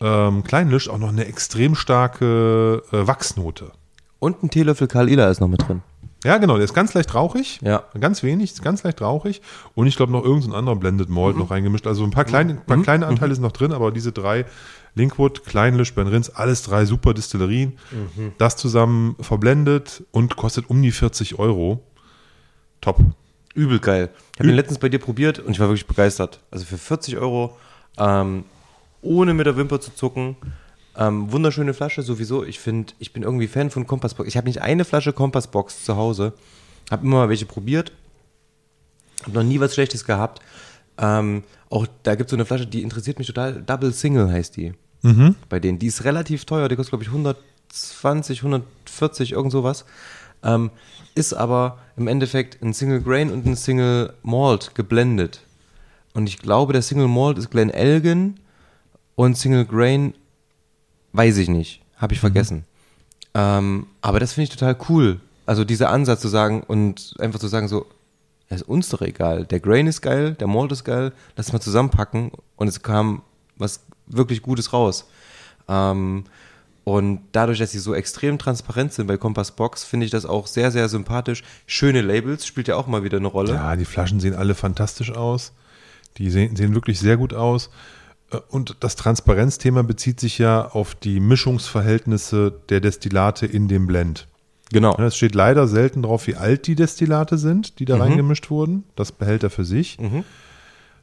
ähm, Kleinlisch auch noch eine extrem starke äh, Wachsnote.
Und ein Teelöffel Karl Ila ist noch mit drin.
Ja, genau, der ist ganz leicht rauchig.
Ja.
Ganz wenig, ist ganz leicht rauchig. Und ich glaube noch irgendein anderer Blended Malt noch reingemischt. Also ein paar kleine, ein paar kleine Anteile sind noch drin, aber diese drei, Linkwood, Kleinlisch, Ben Rins, alles drei super Distillerien. Das zusammen verblendet und kostet um die 40 Euro. Top.
Übel geil. Ich habe den letztens bei dir probiert und ich war wirklich begeistert. Also für 40 Euro, ähm, ohne mit der Wimper zu zucken. Ähm, wunderschöne Flasche sowieso. Ich finde, ich bin irgendwie Fan von Kompassbox. Ich habe nicht eine Flasche Kompassbox zu Hause. Habe immer mal welche probiert. Habe noch nie was Schlechtes gehabt. Ähm, auch da gibt es so eine Flasche, die interessiert mich total. Double Single heißt die. Bei denen. Die ist relativ teuer. Die kostet, glaube ich, 120, 140, irgend sowas. Ähm, ist aber im Endeffekt ein Single Grain und ein Single Malt geblendet. Und ich glaube, der Single Malt ist Glen Elgin und Single Grain weiß ich nicht. Habe ich vergessen. Ähm, aber das finde ich total cool. Also dieser Ansatz zu sagen und einfach zu sagen so, ja, ist uns doch egal. Der Grain ist geil, der Malt ist geil, lass mal zusammenpacken und es kam was wirklich Gutes raus. Ähm, und dadurch, dass sie so extrem transparent sind bei Compass Box, finde ich das auch sehr, sehr sympathisch. Schöne Labels spielt ja auch mal wieder eine Rolle.
Ja, die Flaschen sehen alle fantastisch aus. Die sehen, sehen wirklich sehr gut aus. Äh, Und das Transparenzthema bezieht sich ja auf die Mischungsverhältnisse der Destillate in dem Blend.
Genau.
Es steht leider selten drauf, wie alt die Destillate sind, die da reingemischt wurden. Das behält er für sich.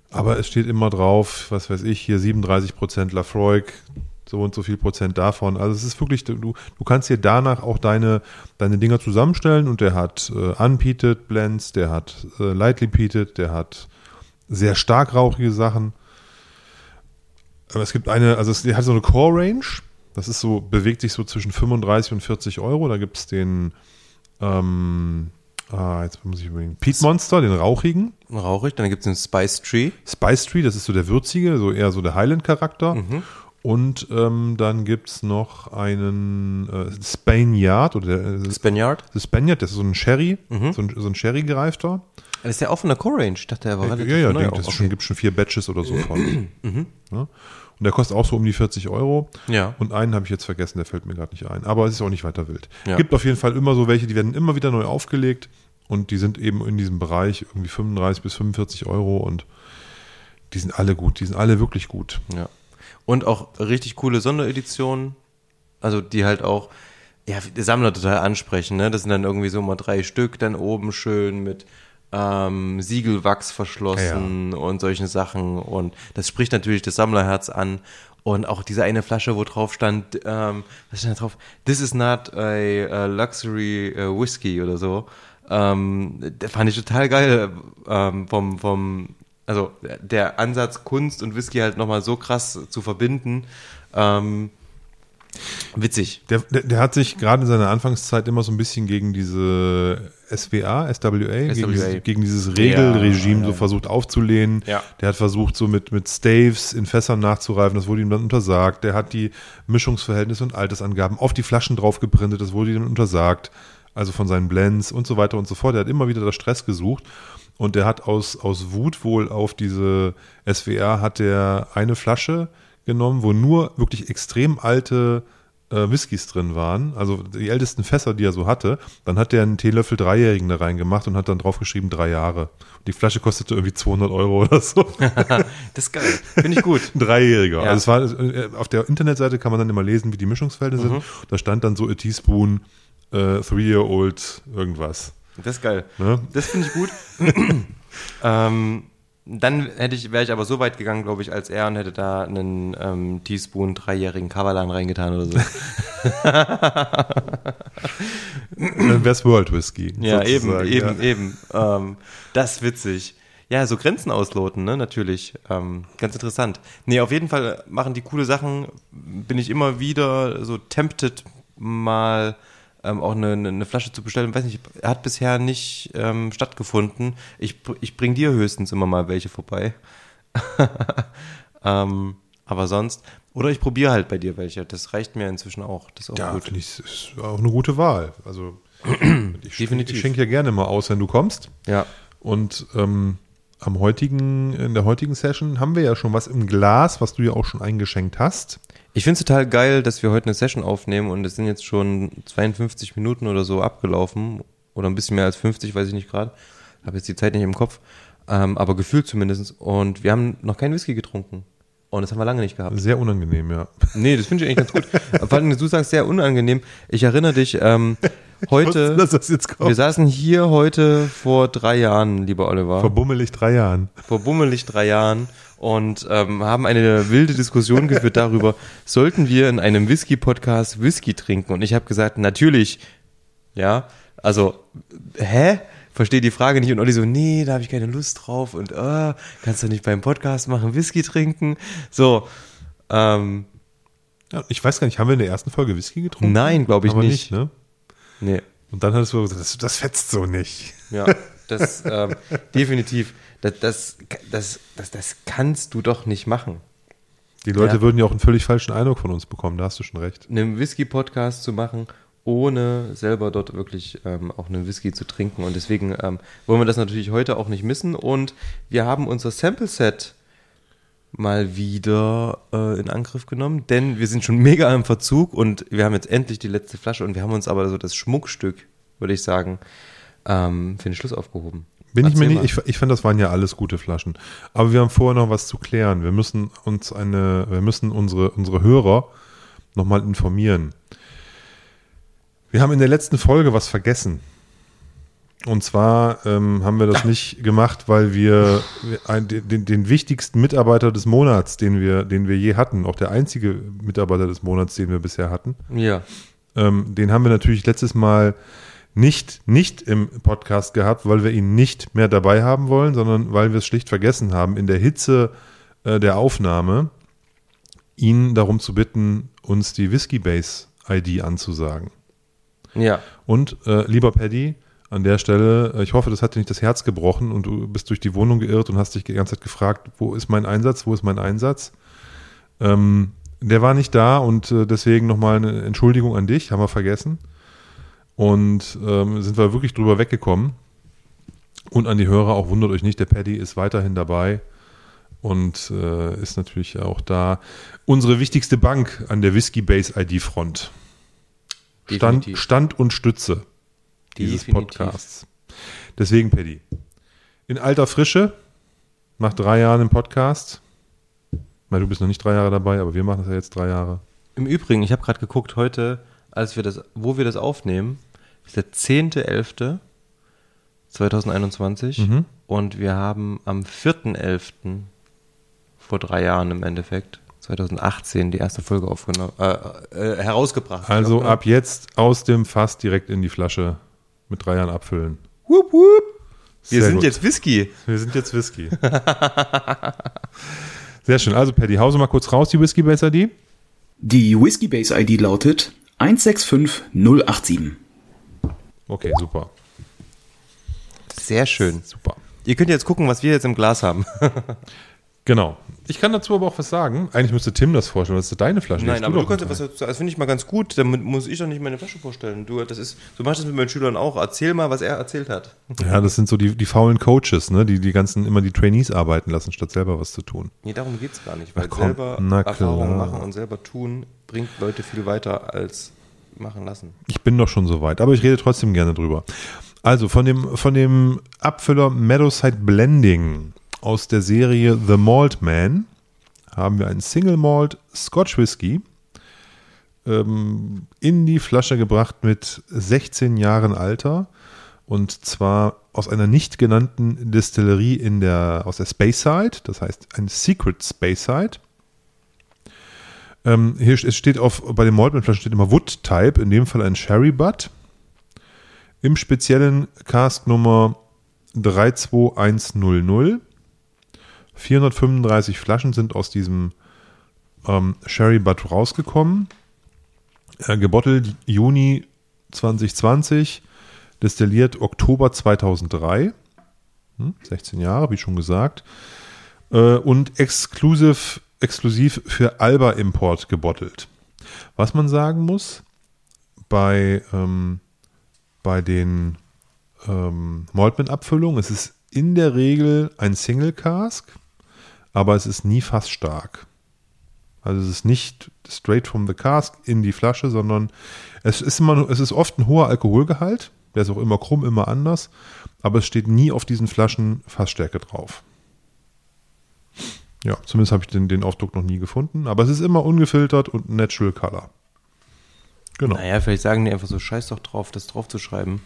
Aber es steht immer drauf, was weiß ich, hier 37% Lafroig, so und so viel Prozent davon. Also es ist wirklich, du, du kannst dir danach auch deine, deine Dinger zusammenstellen und der hat äh, unpeated Blends, der hat äh, lightly peated, der hat sehr stark rauchige Sachen. Aber es gibt eine, also es hat so eine Core Range, das ist so, bewegt sich so zwischen 35 und 40 Euro. Da gibt es den, ähm, ah, jetzt muss ich überlegen, Peat Monster, den rauchigen.
Rauchig, dann gibt es den Spice Tree.
Spice Tree, das ist so der würzige, so eher so der Highland-Charakter. Und ähm, dann gibt es noch einen äh, Spaniard oder der, äh,
Spaniard.
Spaniard, das ist so ein Sherry, so ein, so ein Sherry gereifter.
Das ist ja auch von der Core Range. Ich dachte, er war
Ja,
relativ
ja,
neu
denk,
auch.
das
Okay.
schon, gibt schon vier Batches oder so von. Ja. Und der kostet auch so um die 40 Euro.
Ja.
Und einen habe ich jetzt vergessen, der fällt mir gerade nicht ein. Aber es ist auch nicht weiter wild.
Ja.
Gibt auf jeden Fall immer so welche, die werden immer wieder neu aufgelegt und die sind eben in diesem Bereich irgendwie 35 bis 45 Euro und die sind alle gut. Die sind alle wirklich gut.
Ja. Und auch richtig coole Sondereditionen, also die halt auch ja, Sammler total ansprechen. Ne? Das sind dann irgendwie so mal drei Stück, dann oben schön mit ähm, Siegelwachs verschlossen und solche Sachen. Und das spricht natürlich das Sammlerherz an. Und auch diese eine Flasche, wo drauf stand, ähm, was stand da drauf? This is not a, a luxury uh, whiskey oder so. Ähm, der fand ich total geil ähm, vom, vom, also der Ansatz Kunst und Whisky halt nochmal so krass zu verbinden. Ähm, Witzig.
Der, der, der hat sich gerade in seiner Anfangszeit immer so ein bisschen gegen diese SWA, SWA, Gegen,
SWA.
dieses, gegen dieses Regelregime
Ja, ja,
so versucht aufzulehnen.
Ja.
Der hat versucht, so mit, mit Staves in Fässern nachzureifen, das wurde ihm dann untersagt. Der hat die Mischungsverhältnisse und Altersangaben auf die Flaschen drauf geprintet, das wurde ihm untersagt. Also von seinen Blends und so weiter und so fort. Der hat immer wieder das Stress gesucht. Und der hat aus, aus Wut wohl auf diese SWR hat der eine Flasche genommen, wo nur wirklich extrem alte äh, Whiskys drin waren, also die ältesten Fässer, die er so hatte, dann hat der einen Teelöffel Dreijährigen da reingemacht und hat dann draufgeschrieben drei Jahre. Und die Flasche kostete irgendwie 200 Euro oder so.
Das ist geil. Finde ich gut.
Ein Dreijähriger.
Ja.
Also es war, äh, auf der Internetseite kann man dann immer lesen, wie die Mischungsfelder sind. Da stand dann so a teaspoon, äh, three-year-old, irgendwas.
Das ist geil.
Ne?
Das finde ich gut. ähm, dann hätte ich, wäre ich aber so weit gegangen, glaube ich, als er und hätte da einen ähm, Teaspoon dreijährigen Kavalan reingetan oder so.
Dann wär's World Whisky.
ja, eben,
sozusagen,
eben,
ja.
eben. Ähm, das ist witzig. Ja, so Grenzen ausloten, ne, natürlich. Ähm, ganz interessant. Nee, auf jeden Fall machen die coole Sachen. Bin ich immer wieder so tempted, mal ähm, auch eine, eine Flasche zu bestellen. Weiß nicht, hat bisher nicht ähm, stattgefunden. Ich, ich bring dir höchstens immer mal welche vorbei. ähm, aber sonst, oder ich probiere halt bei dir welche. Das reicht mir inzwischen auch. Das ist auch
Ja, finde ich, ist auch eine gute Wahl. Also, ich,
Definitiv.
ich schenke ja gerne mal aus, wenn du kommst.
Ja.
Und ähm, am heutigen, in der heutigen Session haben wir ja schon was im Glas, was du ja auch schon eingeschenkt hast.
Ich finde es total geil, dass wir heute eine Session aufnehmen und es sind jetzt schon 52 Minuten oder so abgelaufen. Oder ein bisschen mehr als 50, weiß ich nicht gerade. Habe jetzt die Zeit nicht im Kopf. Ähm, aber gefühlt zumindest. Und wir haben noch keinen Whisky getrunken. Und das haben wir lange nicht gehabt.
Sehr unangenehm, ja.
Nee, das finde ich eigentlich ganz gut. Vor allem, du sagst sehr unangenehm. Ich erinnere dich, ähm, heute,
jetzt
wir saßen hier heute vor drei Jahren, lieber Oliver.
Vor bummelig drei Jahren.
vor bummelig drei Jahren und ähm, haben eine wilde Diskussion geführt darüber, sollten wir in einem Whisky-Podcast Whisky trinken? Und ich habe gesagt, natürlich. Ja, also, hä? Verstehe die Frage nicht. Und Olli so, nee, da habe ich keine Lust drauf. Und äh, kannst du nicht beim Podcast machen, Whisky trinken? So, ähm,
Ja, ich weiß gar nicht, haben wir in der ersten Folge Whisky getrunken?
nein, glaube ich
Aber
nicht.
ne?
Nee,
Und dann hattest du gesagt, das, das fetzt so nicht.
ja, das ähm, definitiv. Das, das, das, das, das kannst du doch nicht machen.
Die Leute
Ja.
würden ja auch einen völlig falschen Eindruck von uns bekommen, da hast du schon recht.
einen Whisky-Podcast zu machen, ohne selber dort wirklich ähm, auch einen Whisky zu trinken. Und deswegen ähm, wollen wir das natürlich heute auch nicht missen. Und wir haben unser Sample-Set mal wieder äh, in Angriff genommen, denn wir sind schon mega im Verzug und wir haben jetzt endlich die letzte Flasche und wir haben uns aber so das Schmuckstück, würde ich sagen, ähm, für den Schluss aufgehoben.
Bin ich mir nicht, ich, ich fand, das waren ja alles gute Flaschen. Aber wir haben vorher noch was zu klären. Wir müssen uns eine, wir müssen unsere, unsere Hörer nochmal informieren. Wir haben in der letzten Folge was vergessen. Und zwar ähm, haben wir das nicht gemacht, weil wir wir ein, den, den wichtigsten Mitarbeiter des Monats, den wir, den wir je hatten, auch der einzige Mitarbeiter des Monats, den wir bisher hatten,
Ja,
ähm, den haben wir natürlich letztes Mal nicht, nicht im Podcast gehabt, weil wir ihn nicht mehr dabei haben wollen, sondern weil wir es schlicht vergessen haben, in der Hitze äh, der Aufnahme ihn darum zu bitten, uns die Whiskey Base ID anzusagen.
Ja.
Und äh, lieber Paddy, an der Stelle, äh, ich hoffe, das hat dir nicht das Herz gebrochen und du bist durch die Wohnung geirrt und hast dich die ganze Zeit gefragt, wo ist mein Einsatz, wo ist mein Einsatz? Ähm, der war nicht da und äh, deswegen nochmal eine Entschuldigung an dich, haben wir vergessen. Und ähm, sind wir wirklich drüber weggekommen. Und an die Hörer auch wundert euch nicht, der Paddy ist weiterhin dabei und äh, ist natürlich auch da unsere wichtigste Bank an der Whisky Base ID Front. Stand. Stand und Stütze dieses
Definitiv.
Podcasts. Deswegen, Paddy, in alter Frische, nach drei Jahren im Podcast. Weil du bist noch nicht drei Jahre dabei, aber wir machen das ja jetzt drei Jahre.
Im Übrigen, ich habe gerade geguckt, heute, als wir das, wo wir das aufnehmen, ist der 10.11.2021
Mhm.
und wir haben am 4.11. vor drei Jahren im Endeffekt, 2018, die erste Folge aufgenommen, äh, äh, herausgebracht.
Also
Aufgenommen.
ab jetzt aus dem Fass direkt in die Flasche mit drei Jahren abfüllen.
Wupp, wupp. Wir sind
gut.
jetzt Whisky.
Wir sind jetzt Whisky. Sehr schön. Also, Paddy, hause mal kurz raus, die Whisky Base ID.
Die Whiskey Base ID lautet 165087.
Okay, super.
Sehr schön.
Super.
Ihr könnt jetzt gucken, was wir jetzt im Glas haben.
Genau. Ich kann dazu aber auch was sagen. Eigentlich müsste Tim das vorstellen, das ist deine Flasche.
Nein, aber du
doch
kannst was dazu. Das finde ich mal ganz gut. Damit muss ich doch nicht meine Flasche vorstellen. Du, das ist, du machst das mit meinen Schülern auch. Erzähl mal, was er erzählt hat.
Ja, das sind so die, die faulen Coaches, ne? die die ganzen immer die Trainees arbeiten lassen, statt selber was zu tun.
Nee, darum geht es gar nicht. Weil
Ach komm,
selber Erfahrungen machen und selber tun, bringt Leute viel weiter als machen lassen.
Ich bin doch schon so weit, aber ich rede trotzdem gerne drüber. Also von dem, von dem Abfüller Meadowside Blending aus der Serie The Malt Man haben wir einen Single Malt Scotch Whisky ähm, in die Flasche gebracht mit 16 Jahren Alter und zwar aus einer nicht genannten Distillerie in der, aus der Speyside, das heißt ein Secret Speyside. Ähm, hier es steht auf, bei den Maltman-Flaschen steht immer Wood Type, in dem Fall ein Sherry Butt. Im speziellen Cask Nummer 32100. 435 Flaschen sind aus diesem ähm, Sherry Butt rausgekommen. Äh, gebottelt Juni 2020, destilliert Oktober 2003. Hm, 16 Jahre, wie schon gesagt. Äh, und exklusiv, exklusiv für Alba Import gebottelt. Was man sagen muss, bei, ähm, bei den ähm, Maltman-Abfüllungen, es ist in der Regel ein Single Cask, aber es ist nie fast stark. Also es ist nicht straight from the cask in die Flasche, sondern es ist immer, es ist oft ein hoher Alkoholgehalt, der ist auch immer krumm, immer anders, aber es steht nie auf diesen Flaschen Fassstärke drauf. Ja, zumindest habe ich den, den Aufdruck noch nie gefunden, aber es ist immer ungefiltert und Natural Color. Genau.
Naja, vielleicht sagen die einfach so, scheiß doch drauf, das drauf zu schreiben.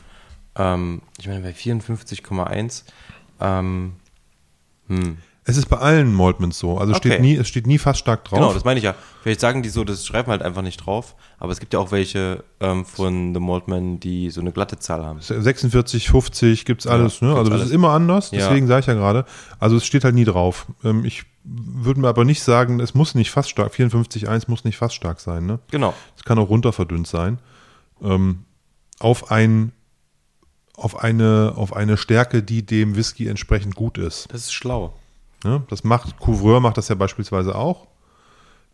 Ähm, ich meine, bei 54,1, ähm, hm.
Es ist bei allen Maltmans so. Also
Okay.
steht nie, es steht nie fast stark drauf.
Genau, das meine ich ja. Vielleicht sagen die so, das schreiben halt einfach nicht drauf. Aber es gibt ja auch welche ähm, von The Maltman, die so eine glatte Zahl haben.
46, 50 gibt's alles, ne?
gibt's
Also das
alles.
ist immer anders,
Ja.
deswegen sage ich ja gerade. Also es steht halt nie drauf. Ähm, ich würde mir aber nicht sagen, es muss nicht fast stark, 54,1 muss nicht fast stark sein, ne?
Genau.
Es kann auch runter verdünnt sein. Ähm, auf ein auf eine, auf eine Stärke, die dem Whisky entsprechend gut ist.
Das ist schlau.
Ne? Das macht, Couvreur macht das ja beispielsweise auch.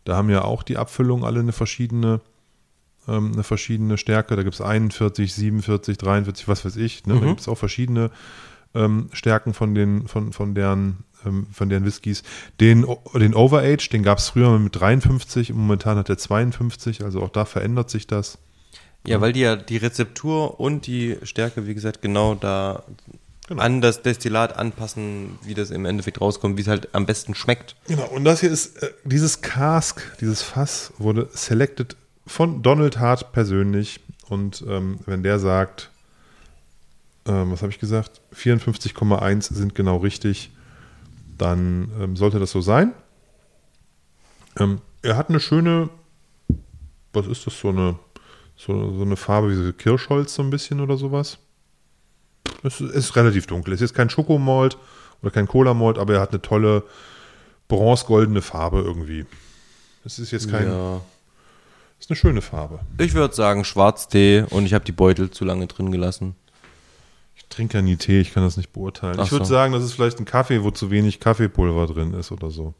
Da haben ja auch die Abfüllungen alle eine verschiedene, ähm, eine verschiedene Stärke. Da gibt es 41, 47, 43, was weiß ich. Ne? Da gibt es auch verschiedene ähm, Stärken von den, von, von deren, ähm, von deren Whiskys. Den, den Overage, den gab es früher mit 53, momentan hat er 52, also auch da verändert sich das.
Ja, weil die ja die Rezeptur und die Stärke, wie gesagt, genau da
Genau.
an das Destillat anpassen, wie das im Endeffekt rauskommt, wie es halt am besten schmeckt.
Genau, und das hier ist, äh, dieses Cask, dieses Fass wurde selected von Donald Hart persönlich. Und ähm, wenn der sagt, ähm, was habe ich gesagt, 54,1 sind genau richtig, dann ähm, sollte das so sein. Ähm, er hat eine schöne, was ist das, so eine, so, so eine Farbe wie so Kirschholz so ein bisschen oder sowas. Es ist, relativ dunkel. Es ist kein Schokomalt oder kein Cola-Malt, aber er hat eine tolle bronzegoldene Farbe irgendwie. Es ist jetzt kein,
Ja.
ist eine schöne Farbe.
Ich würde sagen Schwarztee und ich habe die Beutel zu lange drin gelassen.
Ich trinke ja nie Tee, ich kann das nicht beurteilen.
Ach
ich würde
so.
sagen, das ist vielleicht ein Kaffee, wo zu wenig Kaffeepulver drin ist oder so.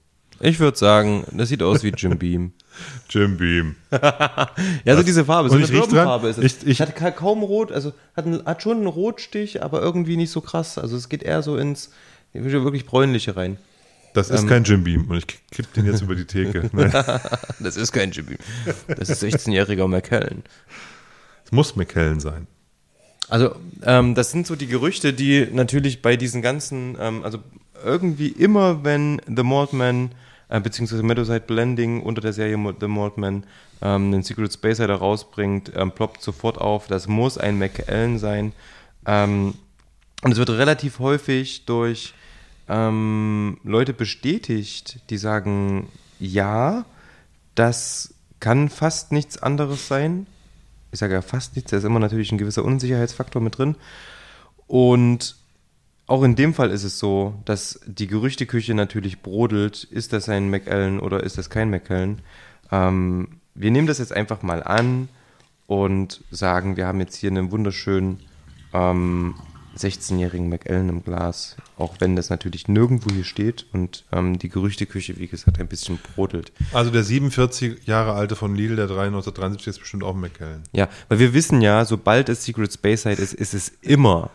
Ich würde sagen, das sieht aus wie Jim Beam.
Jim Beam.
Ja, so diese Farbe, so
Und
eine Birkenfarbe ist es.
ich- ich-
hat ka- kaum rot, also hat, einen, hat schon einen Rotstich, aber irgendwie nicht so krass. Also es geht eher so ins wirklich bräunliche rein.
Das
Ähm.
ist kein Jim Beam und ich kipp den jetzt über die Theke. Nein,
Das ist kein Jim Beam. Das ist 16-jähriger McKellen.
es muss McKellen sein.
Also, ähm, das sind so die Gerüchte, die natürlich bei diesen ganzen, ähm, also irgendwie immer, wenn The Maltman, äh, beziehungsweise Meadowside Blending unter der Serie The Maltman ähm, den Secret Spacer da rausbringt, ähm, ploppt sofort auf, das muss ein McAllen sein. Ähm, und es wird relativ häufig durch ähm, Leute bestätigt, die sagen, ja, das kann fast nichts anderes sein. Ich sage ja fast nichts, da ist immer natürlich ein gewisser Unsicherheitsfaktor mit drin. Und auch in dem Fall ist es so, dass die Gerüchteküche natürlich brodelt, ist das ein McAllen oder ist das kein McAllen. Ähm, wir nehmen das jetzt einfach mal an und sagen, wir haben jetzt hier einen wunderschönen ähm, 16-jährigen McAllen im Glas, auch wenn das natürlich nirgendwo hier steht und ähm, die Gerüchteküche, wie gesagt, ein bisschen brodelt.
Also der 47 Jahre alte von Lidl, der 1973 ist bestimmt auch ein McKellen.
Ja, weil wir wissen ja, sobald es Secret Space Side ist, ist es immer,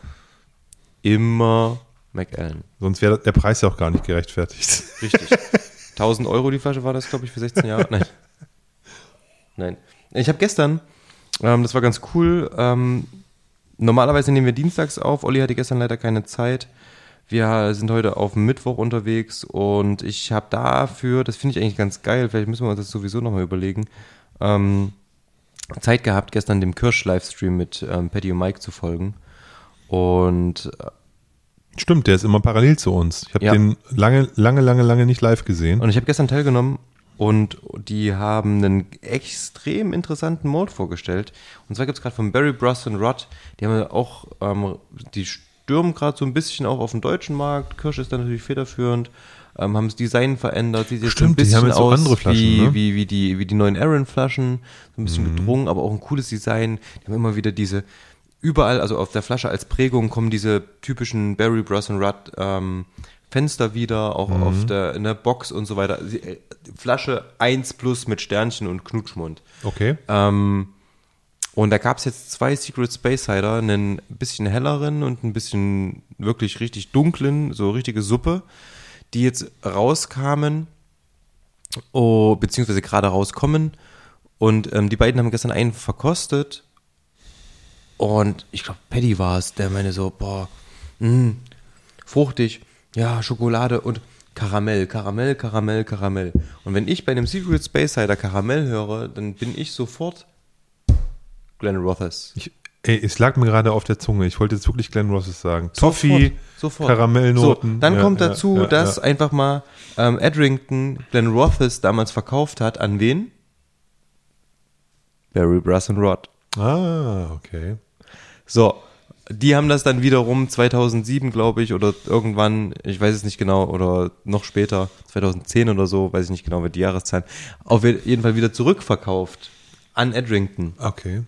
immer McAllen.
Sonst wäre der Preis ja auch gar nicht gerechtfertigt.
Richtig. 1000 Euro die Flasche war das, glaube ich, für 16 Jahre. Nein. Nein. Ich habe gestern, ähm, das war ganz cool, ähm, normalerweise nehmen wir dienstags auf. Olli hatte gestern leider keine Zeit. Wir sind heute auf Mittwoch unterwegs und ich habe dafür, das finde ich eigentlich ganz geil, vielleicht müssen wir uns das sowieso nochmal überlegen, ähm, Zeit gehabt, gestern dem Kirsch-Livestream mit ähm, Patty und Mike zu folgen. Und äh,
Stimmt, der ist immer parallel zu uns. Ich habe
Ja.
den lange, lange, lange, lange nicht live gesehen.
Und ich habe gestern teilgenommen und die haben einen extrem interessanten Mode vorgestellt. Und zwar gibt es gerade von Barry Bruss und Rod, die haben auch, ähm, die stürmen gerade so ein bisschen auch auf den deutschen Markt. Kirsch ist da natürlich federführend. Ähm, haben das Design verändert, sieht jetzt ein
Stimmt, die
bisschen
haben jetzt auch
aus
andere Flaschen,
wie,
ne?
wie, wie, die, wie die neuen Aaron-Flaschen, so ein bisschen gedrungen, aber auch ein cooles Design. Die haben immer wieder diese, überall, also auf der Flasche als Prägung kommen diese typischen Barry Bros. und Rudd ähm, Fenster wieder, auch auf der, in der Box und so weiter. Äh, Flasche 1 plus mit Sternchen und Knutschmund.
Okay.
Ähm, und da gab es jetzt zwei Secret Space Cider, einen bisschen helleren und ein bisschen wirklich richtig dunklen, so richtige Suppe, die jetzt rauskamen, oh, beziehungsweise gerade rauskommen. Und ähm, die beiden haben gestern einen verkostet. Und ich glaube, Paddy war es, der meine so, boah, mh, fruchtig, ja, Schokolade und Karamell, Karamell, Karamell, Karamell. Und wenn ich bei einem Secret Space Cider Karamell höre, dann bin ich sofort Glenn Rothes.
Ich, ey, es lag mir gerade auf der Zunge. Ich wollte jetzt wirklich Glenn Rosses sagen. Toffee,
sofort.
Karamellnoten.
So, dann
Ja,
kommt dazu,
ja,
dass
ja.
einfach mal ähm, Edrington Glenn Rothes damals verkauft hat. An wen? Barry Brass und Rod.
Ah, okay.
So, die haben das dann wiederum 2007, glaube ich, oder irgendwann, ich weiß es nicht genau, oder noch später, 2010 oder so, weiß ich nicht genau, wie die Jahreszahlen, auf jeden Fall wieder zurückverkauft an Edrington.
Okay.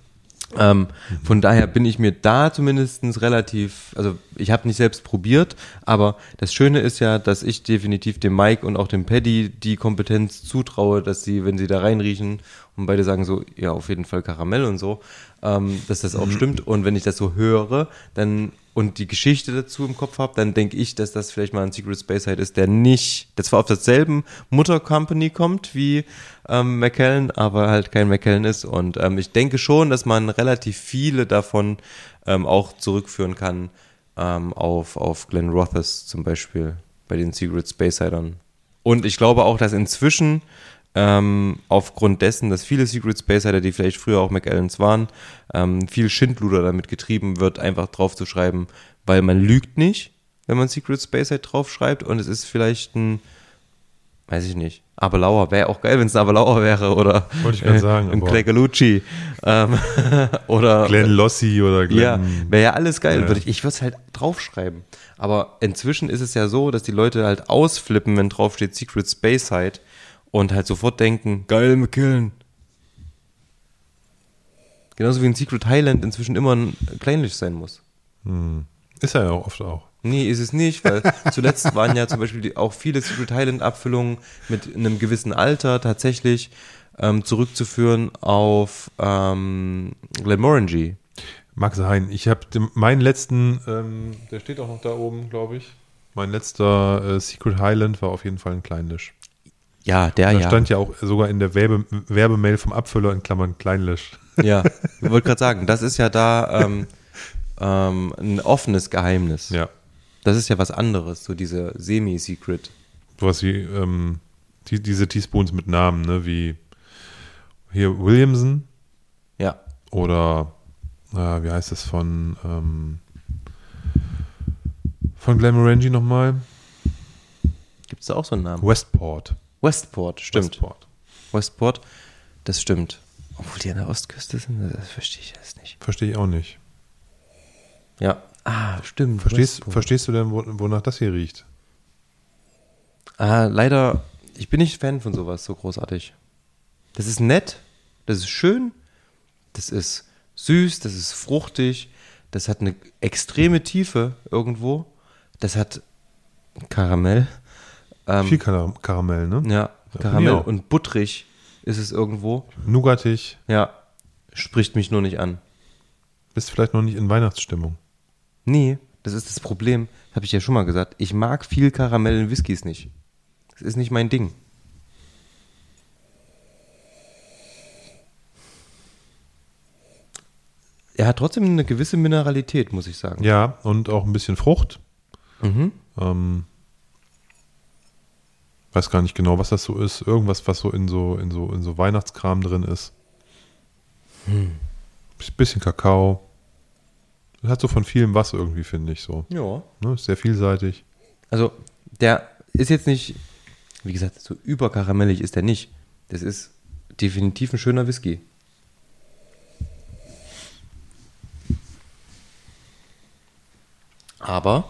Ähm, von daher bin ich mir da zumindest relativ, also ich habe nicht selbst probiert, aber das Schöne ist ja, dass ich definitiv dem Mike und auch dem Paddy die Kompetenz zutraue, dass sie, wenn sie da reinriechen und beide sagen so, ja, auf jeden Fall Karamell und so, ähm, dass das auch stimmt. Und wenn ich das so höre, dann und die Geschichte dazu im Kopf habe, dann denke ich, dass das vielleicht mal ein Secret Space Side ist, der nicht, der zwar auf derselben Mutter-Company kommt wie ähm, McKellen, aber halt kein McKellen ist. Und ähm, ich denke schon, dass man relativ viele davon ähm, auch zurückführen kann ähm, auf, auf Glenn Rothes zum Beispiel bei den Secret Space Sidern. Und ich glaube auch, dass inzwischen ähm, aufgrund dessen, dass viele Secret Space Sider, die vielleicht früher auch McAllens waren, ähm, viel Schindluder damit getrieben wird, einfach drauf zu schreiben, weil man lügt nicht, wenn man Secret Space Side draufschreibt und es ist vielleicht ein, weiß ich nicht, Abelauer, wäre auch geil, wenn es ein Abelauer wäre oder
Wollte ich grad sagen,
ein Gregalucci ähm, oder
Glenn Lossi oder Glenn.
ja, wäre ja alles geil.
Ja.
Würde ich ich würde es halt draufschreiben. Aber inzwischen ist es ja so, dass die Leute halt ausflippen, wenn draufsteht Secret Space Side und halt sofort denken, geil, McKillen. Genauso wie ein Secret Highland inzwischen immer ein kleinlich sein muss.
Ist er ja auch oft auch.
Nee, ist es nicht, weil zuletzt waren ja zum Beispiel die, auch viele Secret Highland Abfüllungen mit einem gewissen Alter tatsächlich ähm, zurückzuführen auf ähm, Glenmorangie.
Mag sein. Ich habe meinen letzten, ähm, der steht auch noch da oben, glaube ich. Mein letzter äh, Secret Highland war auf jeden Fall ein Kleinlisch.
Ja, der
Da
ja.
stand ja auch sogar in der Werbe Werbemail vom Abfüller in Klammern Kleinlisch.
Ja, ich wollte gerade sagen, das ist ja da ähm, ähm, ein offenes Geheimnis.
Ja.
Das ist ja was anderes, so diese Semi-Secret.
Sowas wie ähm, die, diese Teaspoons mit Namen, ne? Wie hier Williamson
Ja.
oder äh, wie heißt das von ähm, von Glenmorangie nochmal?
Gibt es da auch so einen Namen?
Westport.
Westport, stimmt.
Westport.
Westport, das stimmt. Obwohl die an der Ostküste sind, das verstehe ich jetzt nicht.
Verstehe ich auch nicht.
Ja. Ah, stimmt.
Verstehst,
Westport.
verstehst du denn, wo, wonach das hier riecht?
Ah, leider, ich bin nicht Fan von sowas so großartig. Das ist nett, das ist schön, das ist süß, das ist fruchtig, das hat eine extreme Tiefe irgendwo, das hat Karamell, ähm,
Viel Kar Karamell, ne?
ja, Karamell und butterig ist es irgendwo.
Nougatig.
Ja, spricht mich nur nicht an.
Bist vielleicht noch nicht in Weihnachtsstimmung.
Nee, das ist das Problem. Habe ich ja schon mal gesagt. Ich mag viel Karamell in Whiskys nicht. Das ist nicht mein Ding. Er hat trotzdem eine gewisse Mineralität, muss ich sagen.
Ja, und auch ein bisschen Frucht.
Mhm.
Ähm, weiß gar nicht genau, was das so ist. Irgendwas, was so in so, in so, in so Weihnachtskram drin ist.
Hm.
Bisschen Kakao. Das hat so von vielem was irgendwie, finde ich so.
Ja.
Ne? Ist sehr vielseitig.
Also, der ist jetzt nicht, wie gesagt, so überkaramellig ist der nicht. Das ist definitiv ein schöner Whisky. Aber,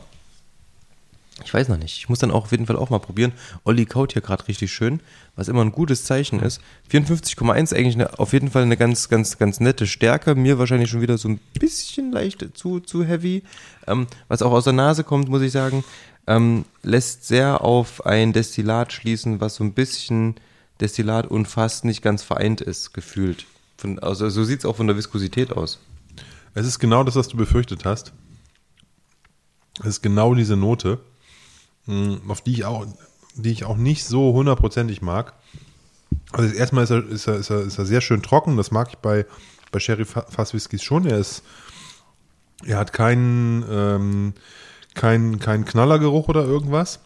ich weiß noch nicht. Ich muss dann auch auf jeden Fall auch mal probieren. Olli kaut hier gerade richtig schön, was immer ein gutes Zeichen ist. 54,1 eigentlich eine, auf jeden Fall eine ganz, ganz, ganz nette Stärke. Mir wahrscheinlich schon wieder so ein bisschen leicht zu, zu heavy. Ähm, was auch aus der Nase kommt, muss ich sagen, ähm, lässt sehr auf ein Destillat schließen, was so ein bisschen Destillat und fast nicht ganz vereint ist, gefühlt. Von, also so sieht es auch von der Viskosität aus.
Es ist genau das, was du befürchtet hast. Es ist genau diese Note, auf die ich auch, die ich auch nicht so hundertprozentig mag. Also erstmal ist er, ist er, ist er, ist er sehr schön trocken. Das mag ich bei, bei Sherry Fa- Fass Whiskys schon. Er ist, er hat keinen, ähm, keinen, keinen Knallergeruch oder irgendwas.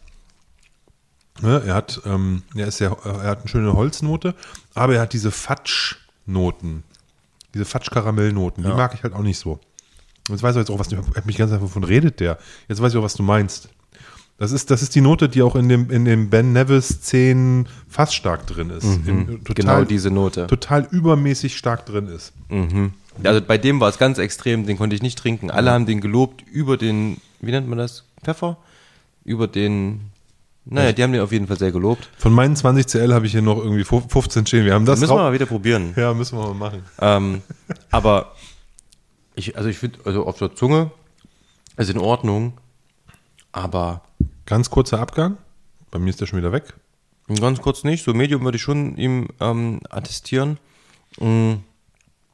Ne, er hat, ähm, er ist sehr, er hat eine schöne Holznote, aber er hat diese Fatschnoten, diese Fatsch-Karamellnoten, die
Ja.
mag ich halt auch nicht so. Jetzt weiß ich jetzt auch, was du, mich ganz einfach wovon redet der. Jetzt weiß ich auch, was du meinst. Das ist, das ist die Note, die auch in dem, in dem Ben Nevis 10 fast stark drin ist. Im-
genau diese Note.
Total übermäßig stark drin ist.
Also bei dem war es ganz extrem, den konnte ich nicht trinken. Alle haben den gelobt über den, wie nennt man das? Pfeffer? Über den, naja, die haben den auf jeden Fall sehr gelobt.
Von meinen 20 CL habe ich hier noch irgendwie 15 stehen. Wir haben das
müssen wir mal wieder probieren.
Ja, müssen wir mal machen.
Ähm, aber ich, also ich finde, also auf der Zunge ist in Ordnung, aber
Ganz kurzer Abgang. Bei mir ist der schon wieder weg.
ganz kurz nicht. So Medium würde ich schon ihm ähm, attestieren. Mm,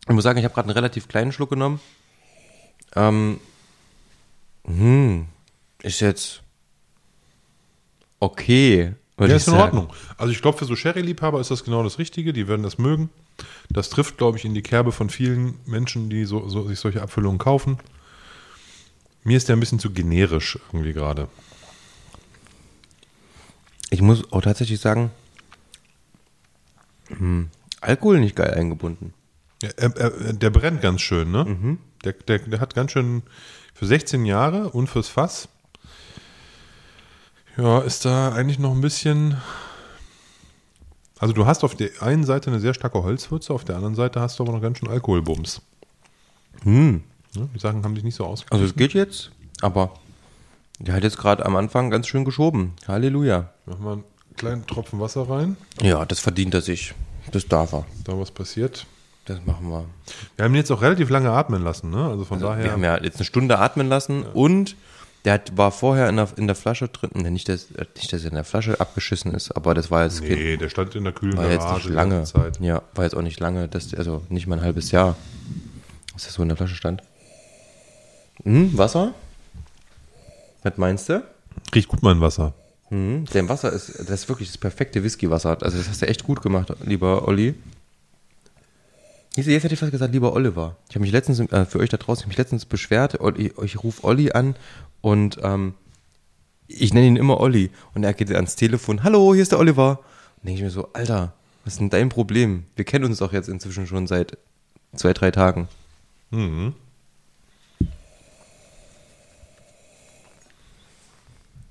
Ich muss sagen, ich habe gerade einen relativ kleinen Schluck genommen. Ähm, hm, ist jetzt okay.
Der ist in
sagen.
Ordnung. Also ich glaube, für so Sherry-Liebhaber ist das genau das Richtige. Die werden das mögen. Das trifft, glaube ich, in die Kerbe von vielen Menschen, die so, so, sich solche Abfüllungen kaufen. Mir ist der ein bisschen zu generisch irgendwie gerade.
Ich muss auch tatsächlich sagen, hm, Alkohol nicht geil eingebunden.
Ja, er, er, der brennt ganz schön, ne? Der, der, der hat ganz schön für 16 Jahre und fürs Fass. Ja, ist da eigentlich noch ein bisschen. Also du hast auf der einen Seite eine sehr starke Holzwürze, auf der anderen Seite hast du aber noch ganz schön Alkoholbums.
Hm.
Ne? Die Sachen haben sich nicht so ausgeglichen.
Also es geht jetzt, aber der hat jetzt gerade am Anfang ganz schön geschoben. Halleluja.
Machen wir einen kleinen Tropfen Wasser rein,
Ja, das verdient er sich. Das darf er.
da was passiert.
Das machen wir.
Wir haben ihn jetzt auch relativ lange atmen lassen, ne? Also von
Also
daher.
wir haben ja jetzt eine Stunde atmen lassen und der hat, war vorher in der, in der Flasche drin. Nee, nicht, dass, nicht, dass er in der Flasche abgeschissen ist, aber das war jetzt,
nee, der stand in der kühlen
war jetzt
Garage
nicht
die
lange.
Zeit.
Ja, war jetzt auch nicht lange, das, also nicht mal ein halbes Jahr, dass das so in der Flasche stand. Hm, Wasser? Was meinst du?
Riecht gut mein Wasser.
Mhm. Dein Wasser ist, das ist wirklich das perfekte Whisky-Wasser. Also das hast du echt gut gemacht, lieber Olli. Jetzt hätte ich fast gesagt, lieber Oliver. Ich habe mich letztens, äh, für euch da draußen, ich habe mich letztens beschwert, Olli, ich rufe Olli an und ähm, ich nenne ihn immer Olli. Und er geht ans Telefon, hallo, hier ist der Oliver. Und denke ich mir so, Alter, was ist denn dein Problem? Wir kennen uns doch jetzt inzwischen schon seit zwei, drei Tagen.
Mhm.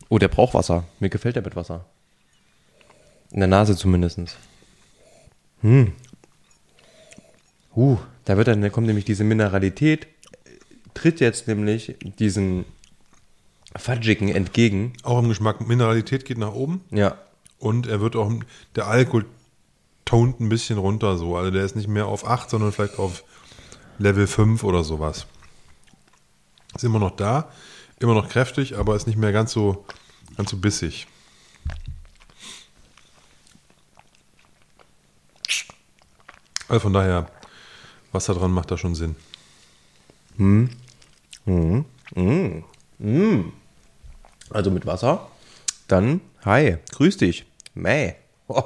Oh, der braucht Wasser. Mir gefällt der mit Wasser. In der Nase zumindestens. Hm. Uh, da wird dann, da kommt nämlich diese Mineralität, tritt jetzt nämlich diesen Fudgigen entgegen.
Auch im Geschmack. Mineralität geht nach oben
Ja.
und er wird auch, der Alkohol toned ein bisschen runter so. Also der ist nicht mehr auf 8, sondern vielleicht auf Level 5 oder sowas. Ist immer noch da, immer noch kräftig, aber ist nicht mehr ganz so, ganz so bissig. Also von daher, was da dran macht da schon Sinn.
Also mit Wasser. Dann, hi, grüß dich. Mäh. Oh.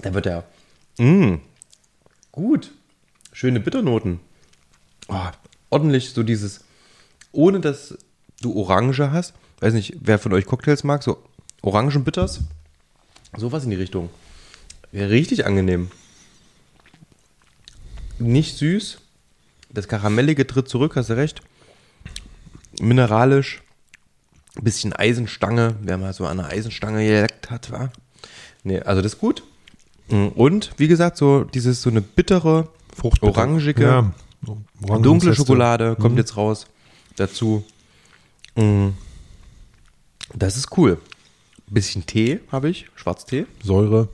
Da wird er. Mm, gut. Schöne Bitternoten. Oh, ordentlich so dieses, ohne dass du Orange hast. Weiß nicht, wer von euch Cocktails mag, so Orangenbitters. Sowas in die Richtung. Wäre richtig angenehm. Nicht süß. Das Karamellige tritt zurück, hast du recht. Mineralisch. Bisschen Eisenstange, wer mal so an einer Eisenstange geleckt hat, war. Nee, also das ist gut. Und wie gesagt, so dieses so eine bittere, orangige,
Ja,
dunkle. Schokolade kommt jetzt raus dazu. Mm. Das ist cool. Bisschen Tee habe ich, Schwarztee.
Säure.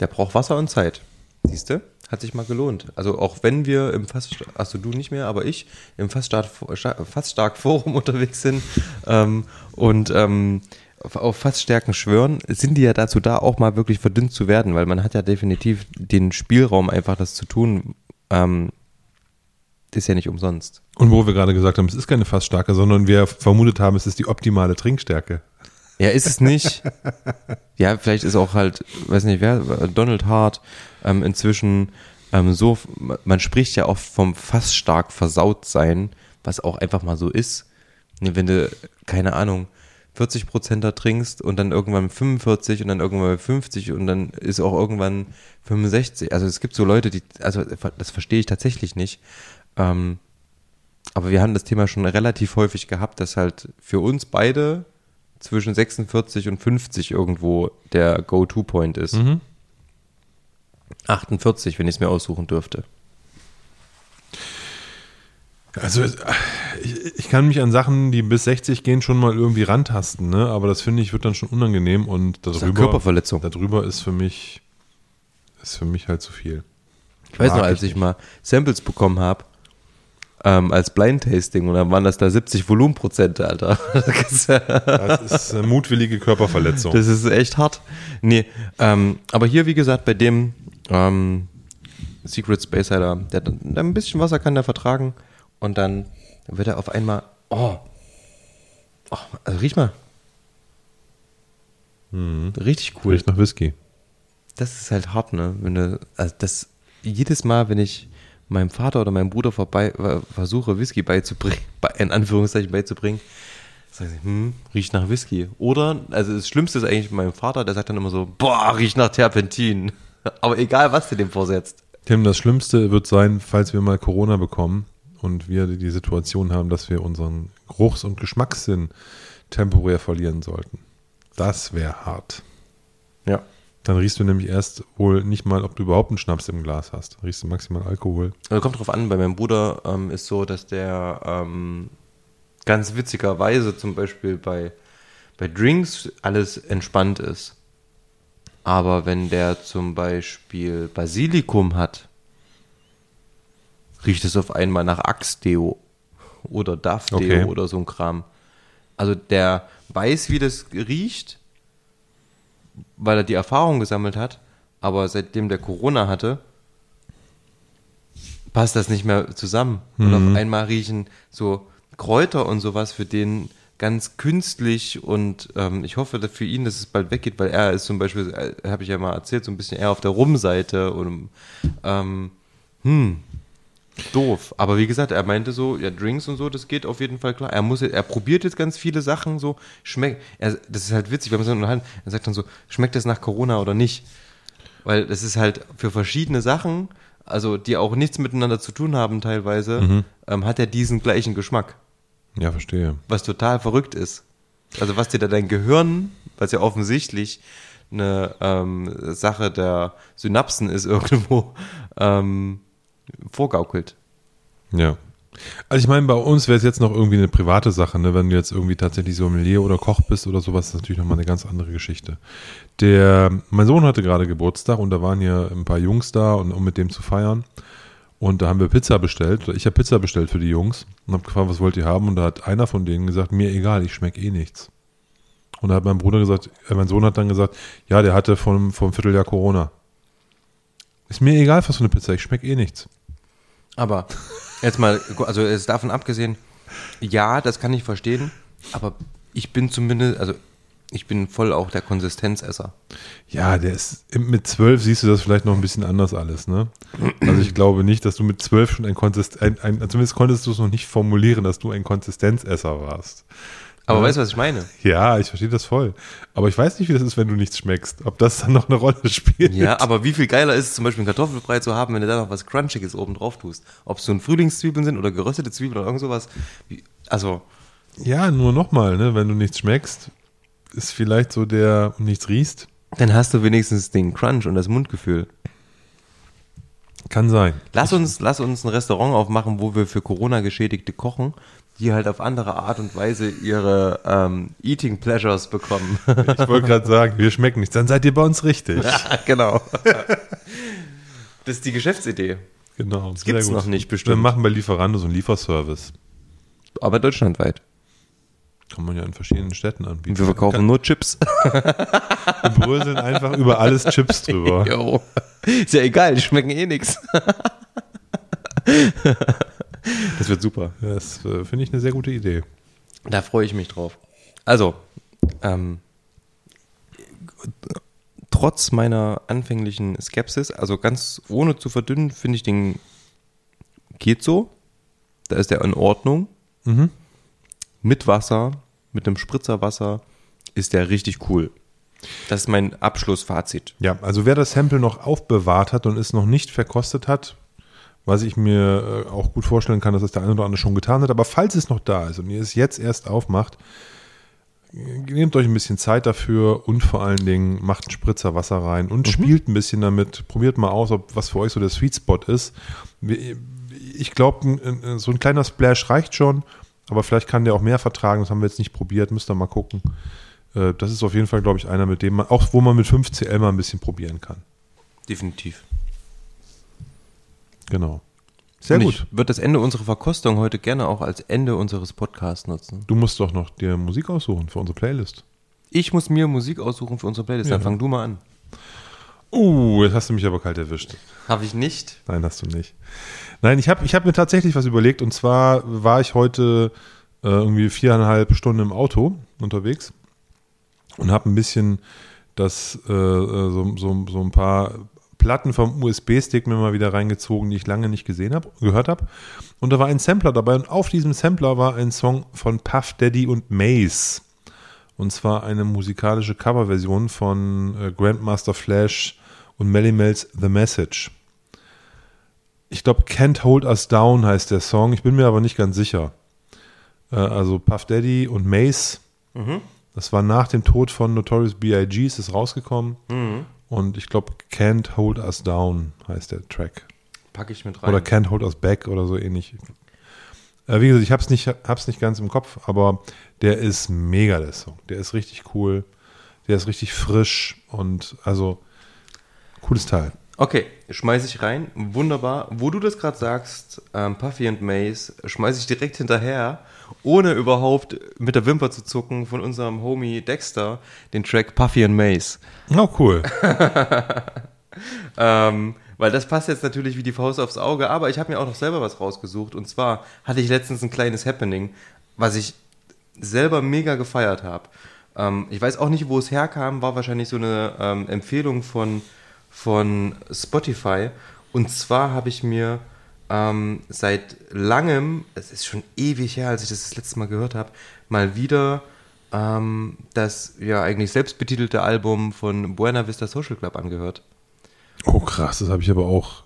Der braucht Wasser und Zeit. Siehst du? Hat sich mal gelohnt. Also auch wenn wir im fast, also du nicht mehr, aber ich im fast stark, fast stark Forum unterwegs sind ähm, und ähm, auf- Fassstärken schwören, sind die ja dazu da, auch mal wirklich verdünnt zu werden, weil man hat ja definitiv den Spielraum, einfach das zu tun. Ähm, ist ja nicht umsonst.
Und wo wir gerade gesagt haben, es ist keine fast starke, sondern wir vermutet haben, es ist die optimale Trinkstärke.
Ja, ist es nicht. ja, vielleicht ist auch halt, weiß nicht wer, Donald Hart ähm, inzwischen ähm, so, man spricht ja oft vom fast stark versaut sein, was auch einfach mal so ist. Wenn du, keine Ahnung, 40 Prozent da trinkst und dann irgendwann 45 und dann irgendwann 50 und dann ist auch irgendwann 65. Also es gibt so Leute, die, also das verstehe ich tatsächlich nicht. Ähm, aber wir haben das Thema schon relativ häufig gehabt, dass halt für uns beide zwischen 46 und 50 irgendwo der Go-To-Point ist. 48, wenn ich es mir aussuchen dürfte.
Also ich, ich kann mich an Sachen, die bis 60 gehen, schon mal irgendwie rantasten, ne? aber das finde ich wird dann schon unangenehm und
ist
darüber,
Körperverletzung.
darüber ist für mich ist für mich halt zu viel.
Ich weiß
Mag
noch, als
ich
ich mal Samples bekommen habe, ähm, als Blind-Tasting und dann waren das da 70 Volumenprozente, Alter. Das
ist eine mutwillige Körperverletzung.
Das ist echt hart. Nee, ähm, aber hier, wie gesagt, bei dem ähm, Secret Space Hider, der, der ein bisschen Wasser kann der vertragen und dann wird er auf einmal, oh, oh also riech mal. Richtig cool.
Riecht nach Whisky.
Das ist halt hart, ne? Wenn du, also das, jedes Mal, wenn ich meinem Vater oder meinem Bruder vorbei äh, versuche, Whisky beizubringen, bei, in Anführungszeichen beizubringen, sage ich, hm, riecht nach Whisky. Oder, also das Schlimmste ist eigentlich mein Vater, der sagt dann immer so, boah, riecht nach Terpentin. Aber egal, was du dem vorsetzt.
Tim, das Schlimmste wird sein, falls wir mal Corona bekommen und wir die Situation haben, dass wir unseren Geruchs- und Geschmackssinn temporär verlieren sollten. Das wäre hart.
Ja.
Dann riechst du nämlich erst wohl nicht mal, ob du überhaupt einen Schnaps im Glas hast. Dann riechst du maximal Alkohol.
Also kommt drauf an, bei meinem Bruder ähm, ist so, dass der ähm, ganz witzigerweise zum Beispiel bei, bei Drinks alles entspannt ist. Aber wenn der zum Beispiel Basilikum hat, riecht es auf einmal nach Axe-Deo oder Duff-Deo
Okay.
oder so ein Kram. Also der weiß, wie das riecht, weil er die Erfahrung gesammelt hat, aber seitdem der Corona hatte, passt das nicht mehr zusammen. Und auf einmal riechen so Kräuter und sowas für den ganz künstlich und ähm, ich hoffe dass für ihn, dass es bald weggeht, weil er ist zum Beispiel, äh, habe ich ja mal erzählt, so ein bisschen eher auf der Rum-Seite und ähm, hm, doof. Aber wie gesagt, er meinte so, ja, Drinks und so, das geht auf jeden Fall klar. Er muss, er probiert jetzt ganz viele Sachen so, schmeckt, er, das ist halt witzig, wenn man so unterhalten, er sagt dann so, schmeckt das nach Corona oder nicht? Weil das ist halt für verschiedene Sachen, also die auch nichts miteinander zu tun haben teilweise, ähm, hat er diesen gleichen Geschmack,
Ja, verstehe.
was total verrückt ist. Also was dir da dein Gehirn, was ja offensichtlich eine ähm, Sache der Synapsen ist irgendwo, ähm, vorgaukelt.
Ja. Also ich meine, bei uns wäre es jetzt noch irgendwie eine private Sache, ne? wenn du jetzt irgendwie tatsächlich Sommelier oder Koch bist oder sowas, ist natürlich nochmal eine ganz andere Geschichte. Der, mein Sohn hatte gerade Geburtstag und da waren hier ein paar Jungs da, und, um mit dem zu feiern. Und da haben wir Pizza bestellt. Ich habe Pizza bestellt für die Jungs und habe gefragt, was wollt ihr haben? Und da hat einer von denen gesagt, mir egal, ich schmecke eh nichts. Und da hat mein Bruder gesagt, äh, mein Sohn hat dann gesagt, ja, der hatte vom, vom Vierteljahr Corona. Ist mir egal, was für eine Pizza, ich schmecke eh nichts.
Aber jetzt mal, also es ist davon abgesehen, ja, das kann ich verstehen, aber ich bin zumindest, also ich bin voll auch der Konsistenzesser.
Ja, der ist mit zwölf siehst du das vielleicht noch ein bisschen anders alles, ne? Also ich glaube nicht, dass du mit zwölf schon ein Konsist, ein, ein, zumindest konntest du es noch nicht formulieren, dass du ein Konsistenzesser warst.
Aber
Ja.
weißt du, was ich meine?
Ja, ich verstehe das voll. Aber ich weiß nicht, wie das ist, wenn du nichts schmeckst. Ob das dann noch eine Rolle spielt.
Ja, aber wie viel geiler ist es zum Beispiel einen Kartoffelbrei zu haben, wenn du da noch was Crunchiges oben drauf tust? Ob es so ein Frühlingszwiebeln sind oder geröstete Zwiebeln oder irgend sowas. Also,
Ja, nur nochmal, ne? Wenn du nichts schmeckst, ist vielleicht so der und nichts riechst.
dann hast du wenigstens den Crunch und das Mundgefühl.
Kann sein.
Lass uns, lass uns ein Restaurant aufmachen, wo wir für Corona-Geschädigte kochen, die halt auf andere Art und Weise ihre ähm, Eating Pleasures bekommen.
Ich wollte gerade sagen, wir schmecken nichts. Dann seid ihr bei uns richtig.
ja, genau. Das ist die Geschäftsidee.
Genau. Das
gibt's noch nicht, bestimmt.
Wir machen bei Lieferando so einen Lieferservice.
Aber deutschlandweit.
Kann man ja in verschiedenen Städten anbieten.
Wir verkaufen nur Chips.
Wir bröseln einfach über alles Chips drüber.
Jo. Ist ja egal, die schmecken eh nix. Das wird super.
Das äh, finde ich eine sehr gute Idee.
Da freue ich mich drauf. Also, ähm, trotz meiner anfänglichen Skepsis, also ganz ohne zu verdünnen, finde ich den geht so. Da ist der in Ordnung.
Mhm.
Mit Wasser, mit einem Spritzer Wasser ist der richtig cool. Das ist mein Abschlussfazit.
Ja, also wer das Sample noch aufbewahrt hat und es noch nicht verkostet hat, was ich mir äh, auch gut vorstellen kann, dass es der eine oder andere schon getan hat, aber falls es noch da ist und ihr es jetzt erst aufmacht, nehmt euch ein bisschen Zeit dafür und vor allen Dingen macht einen Spritzer Wasser rein und spielt ein bisschen damit. Probiert mal aus, ob was für euch so der Sweet Spot ist. Ich glaube, so ein kleiner Splash reicht schon, aber vielleicht kann der auch mehr vertragen. Das haben wir jetzt nicht probiert, müsst ihr mal gucken. Äh, Das ist auf jeden Fall, glaube ich, einer, mit dem man, auch wo man mit 5CL mal ein bisschen probieren kann.
Definitiv.
Genau. Sehr
Und
gut.
Ich würde das Ende unserer Verkostung heute gerne auch als Ende unseres Podcasts nutzen.
Du musst doch noch dir Musik aussuchen für unsere Playlist.
Ich muss mir Musik aussuchen für unsere Playlist. Dann
Ja.
fang du mal an.
Uh, jetzt hast du mich aber kalt erwischt.
Habe ich nicht.
Nein, hast du nicht. Nein, ich habe ich hab mir tatsächlich was überlegt und zwar war ich heute äh, irgendwie viereinhalb Stunden im Auto unterwegs und habe ein bisschen das, äh, äh, so, so, so ein paar Platten vom USB-Stick mir mal wieder reingezogen, die ich lange nicht gesehen habe, gehört habe. Und da war ein Sampler dabei und auf diesem Sampler war ein Song von Puff Daddy und Mace. Und zwar eine musikalische Coverversion von äh, Grandmaster Flash und Melly Mel's The Message. Ich glaube, Can't Hold Us Down heißt der Song. Ich bin mir aber nicht ganz sicher. Äh, also Puff Daddy und Mace. Das war nach dem Tod von Notorious B.I.G. ist es rausgekommen. Und ich glaube, Can't Hold Us Down heißt der Track.
Packe ich mit rein.
Oder Can't Hold Us Back oder so ähnlich. Äh, wie gesagt, ich habe es nicht, hab's nicht ganz im Kopf, aber der ist mega, der Song. Der ist richtig cool. Der ist richtig frisch und also cooles Teil.
Okay, schmeiß ich rein. Wunderbar. Wo du das gerade sagst, ähm, Puffy und Mace, schmeiß ich direkt hinterher, ohne überhaupt mit der Wimper zu zucken, von unserem Homie Dexter, den Track Puffy and Mace.
Oh, cool.
Ähm, weil das passt jetzt natürlich wie die Faust aufs Auge, aber ich habe mir auch noch selber was rausgesucht. Und zwar hatte ich letztens ein kleines Happening, was ich selber mega gefeiert habe. Ähm, ich weiß auch nicht, wo es herkam, war wahrscheinlich so eine ähm, Empfehlung von, von Spotify. Und zwar habe ich mir ähm, seit langem, es ist schon ewig her, als ich das das letzte Mal gehört habe, mal wieder ähm, das ja eigentlich selbstbetitelte Album von Buena Vista Social Club angehört.
Oh, krass, das habe ich aber auch.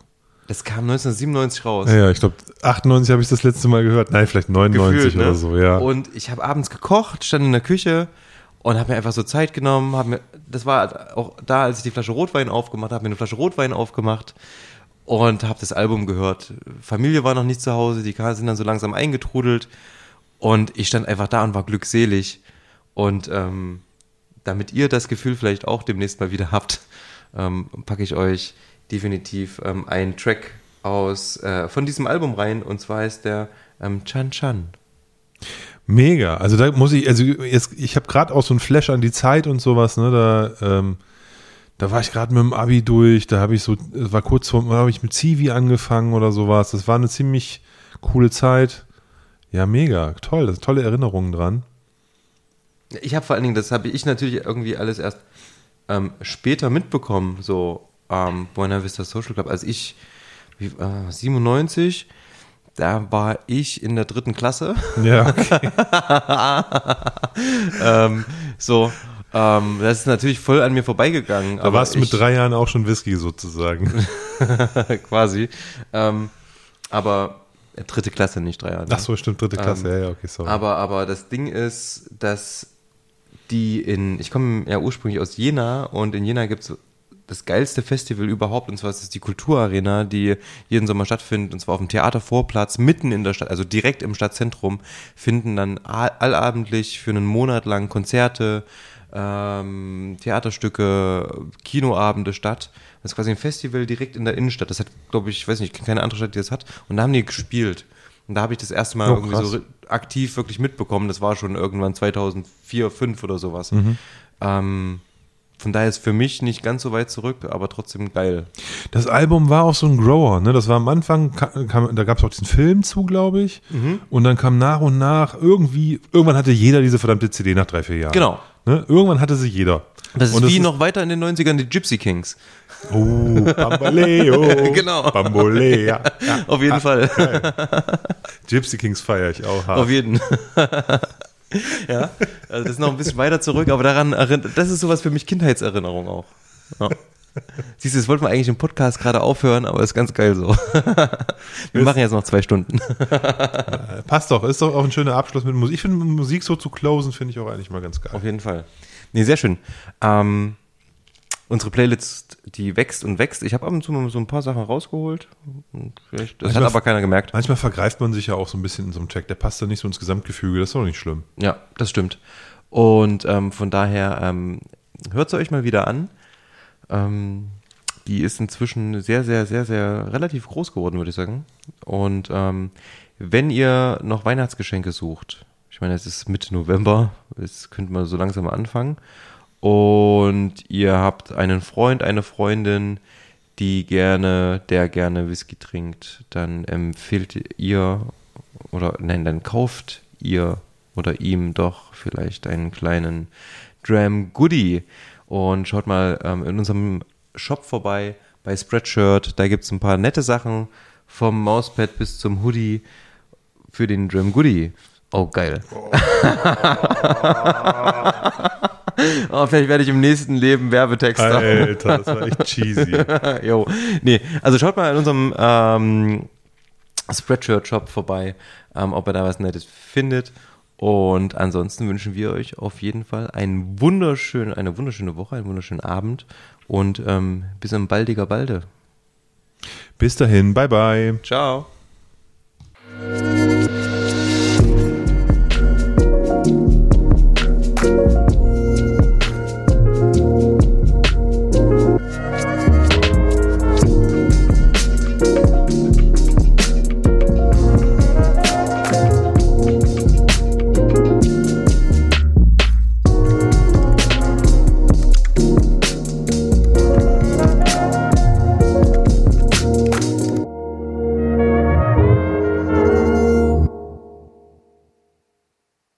Das kam 1997 raus.
Ja, ja ich glaube, 98 habe ich das letzte Mal gehört. Nein, vielleicht 99
Gefühlt, ne?
oder so, ja.
Und ich habe abends gekocht, stand in der Küche und habe mir einfach so Zeit genommen. Hab mir, das war auch da, als ich die Flasche Rotwein aufgemacht habe, mir eine Flasche Rotwein aufgemacht und habe das Album gehört. Familie war noch nicht zu Hause, die sind dann so langsam eingetrudelt und ich stand einfach da und war glückselig. Und ähm, damit ihr das Gefühl vielleicht auch demnächst mal wieder habt, ähm, packe ich euch definitiv ähm, einen Track aus äh, von diesem Album rein und zwar ist der ähm, Chan Chan.
Mega. Also da muss ich, also jetzt, ich habe gerade auch so ein Flash an die Zeit und sowas, ne? Da, ähm, da war ich gerade mit dem Abi durch, da habe ich so, war kurz vor, habe ich mit Zivi angefangen oder sowas. Das war eine ziemlich coole Zeit. Ja, mega, toll, tolle Erinnerungen dran.
Ich habe vor allen Dingen, das habe ich natürlich irgendwie alles erst ähm, später mitbekommen, so ähm, Buena Vista Social Club. Als ich wie, äh, 97, da war ich in der dritten Klasse.
Ja, okay.
ähm, so, ähm, das ist natürlich voll an mir vorbeigegangen.
Da warst du mit drei Jahren auch schon Whisky sozusagen.
quasi. Ähm, aber äh, dritte Klasse, nicht drei Jahre.
Ach so, stimmt, dritte Klasse.
Ähm,
ja, ja, okay, sorry.
Aber, aber das Ding ist, dass die in, ich komme ja ursprünglich aus Jena und in Jena gibt es das geilste Festival überhaupt, und zwar ist es die Kulturarena, die jeden Sommer stattfindet, und zwar auf dem Theatervorplatz, mitten in der Stadt, also direkt im Stadtzentrum, finden dann all allabendlich für einen Monat lang Konzerte, ähm, Theaterstücke, Kinoabende statt. Das ist quasi ein Festival direkt in der Innenstadt. Das hat, glaube ich, ich weiß nicht, keine andere Stadt, die das hat. Und da haben die gespielt. Und da habe ich das erste Mal
Oh,
irgendwie so aktiv wirklich mitbekommen. Das war schon irgendwann 2004, 2005 oder sowas.
Mhm.
Ähm, von daher ist für mich nicht ganz so weit zurück, aber trotzdem geil.
Das Album war auch so ein Grower, ne? Das war am Anfang, ka- kam, da gab es auch diesen Film zu, glaube ich.
Mhm.
Und dann kam nach und nach irgendwie, irgendwann hatte jeder diese verdammte CD nach drei, vier Jahren.
Genau.
Ne? Irgendwann hatte sie jeder.
Das ist
Und
wie noch weiter in den 90ern die Gypsy Kings.
Oh, Bamboleo.
Genau.
Bambolea. Ja,
Auf jeden Fall.
Gypsy Kings feiere ich auch hart.
Auf jeden. ja, also das ist noch ein bisschen weiter zurück, aber daran erinnert, das ist sowas für mich Kindheitserinnerung auch. Ja. Siehst du, das wollten wir eigentlich im Podcast gerade aufhören, aber ist ganz geil so. Wir machen jetzt noch zwei Stunden.
Passt doch, ist doch auch ein schöner Abschluss mit Musik. Ich finde Musik so zu closen, finde ich auch eigentlich mal ganz geil.
Auf jeden Fall. Nee, sehr schön. Ähm, unsere Playlist, die wächst und wächst. Ich habe ab und zu mal so ein paar Sachen rausgeholt. Das hat
Manchmal-
aber keiner gemerkt.
Manchmal vergreift man sich ja auch so ein bisschen in so einem Track. Der passt dann nicht so ins Gesamtgefüge, das ist doch nicht schlimm.
Ja, das stimmt. Und ähm, von daher ähm, hört sie euch mal wieder an. Ähm, die ist inzwischen sehr, sehr, sehr, sehr relativ groß geworden, würde ich sagen. Und ähm, wenn ihr noch Weihnachtsgeschenke sucht, ich meine, es ist Mitte November, es könnte man so langsam mal anfangen. Und ihr habt einen Freund, eine Freundin, die gerne, der gerne Whisky trinkt, dann empfiehlt ihr oder nein, dann kauft ihr oder ihm doch vielleicht einen kleinen Dram Goodie und schaut mal ähm, in unserem Shop vorbei bei Spreadshirt. Da gibt es ein paar nette Sachen vom Mauspad bis zum Hoodie für den Dram Goodie. Oh, geil. oh, vielleicht werde ich im nächsten Leben Werbetexter.
Alter, das war echt cheesy.
jo. Nee, also schaut mal in unserem ähm, Spreadshirt-Shop vorbei, ähm, ob ihr da was Nettes findet. Und ansonsten wünschen wir euch auf jeden Fall einen wunderschönen, eine wunderschöne Woche, einen wunderschönen Abend und ähm, bis im baldiger Balde.
Bis dahin, bye bye.
Ciao.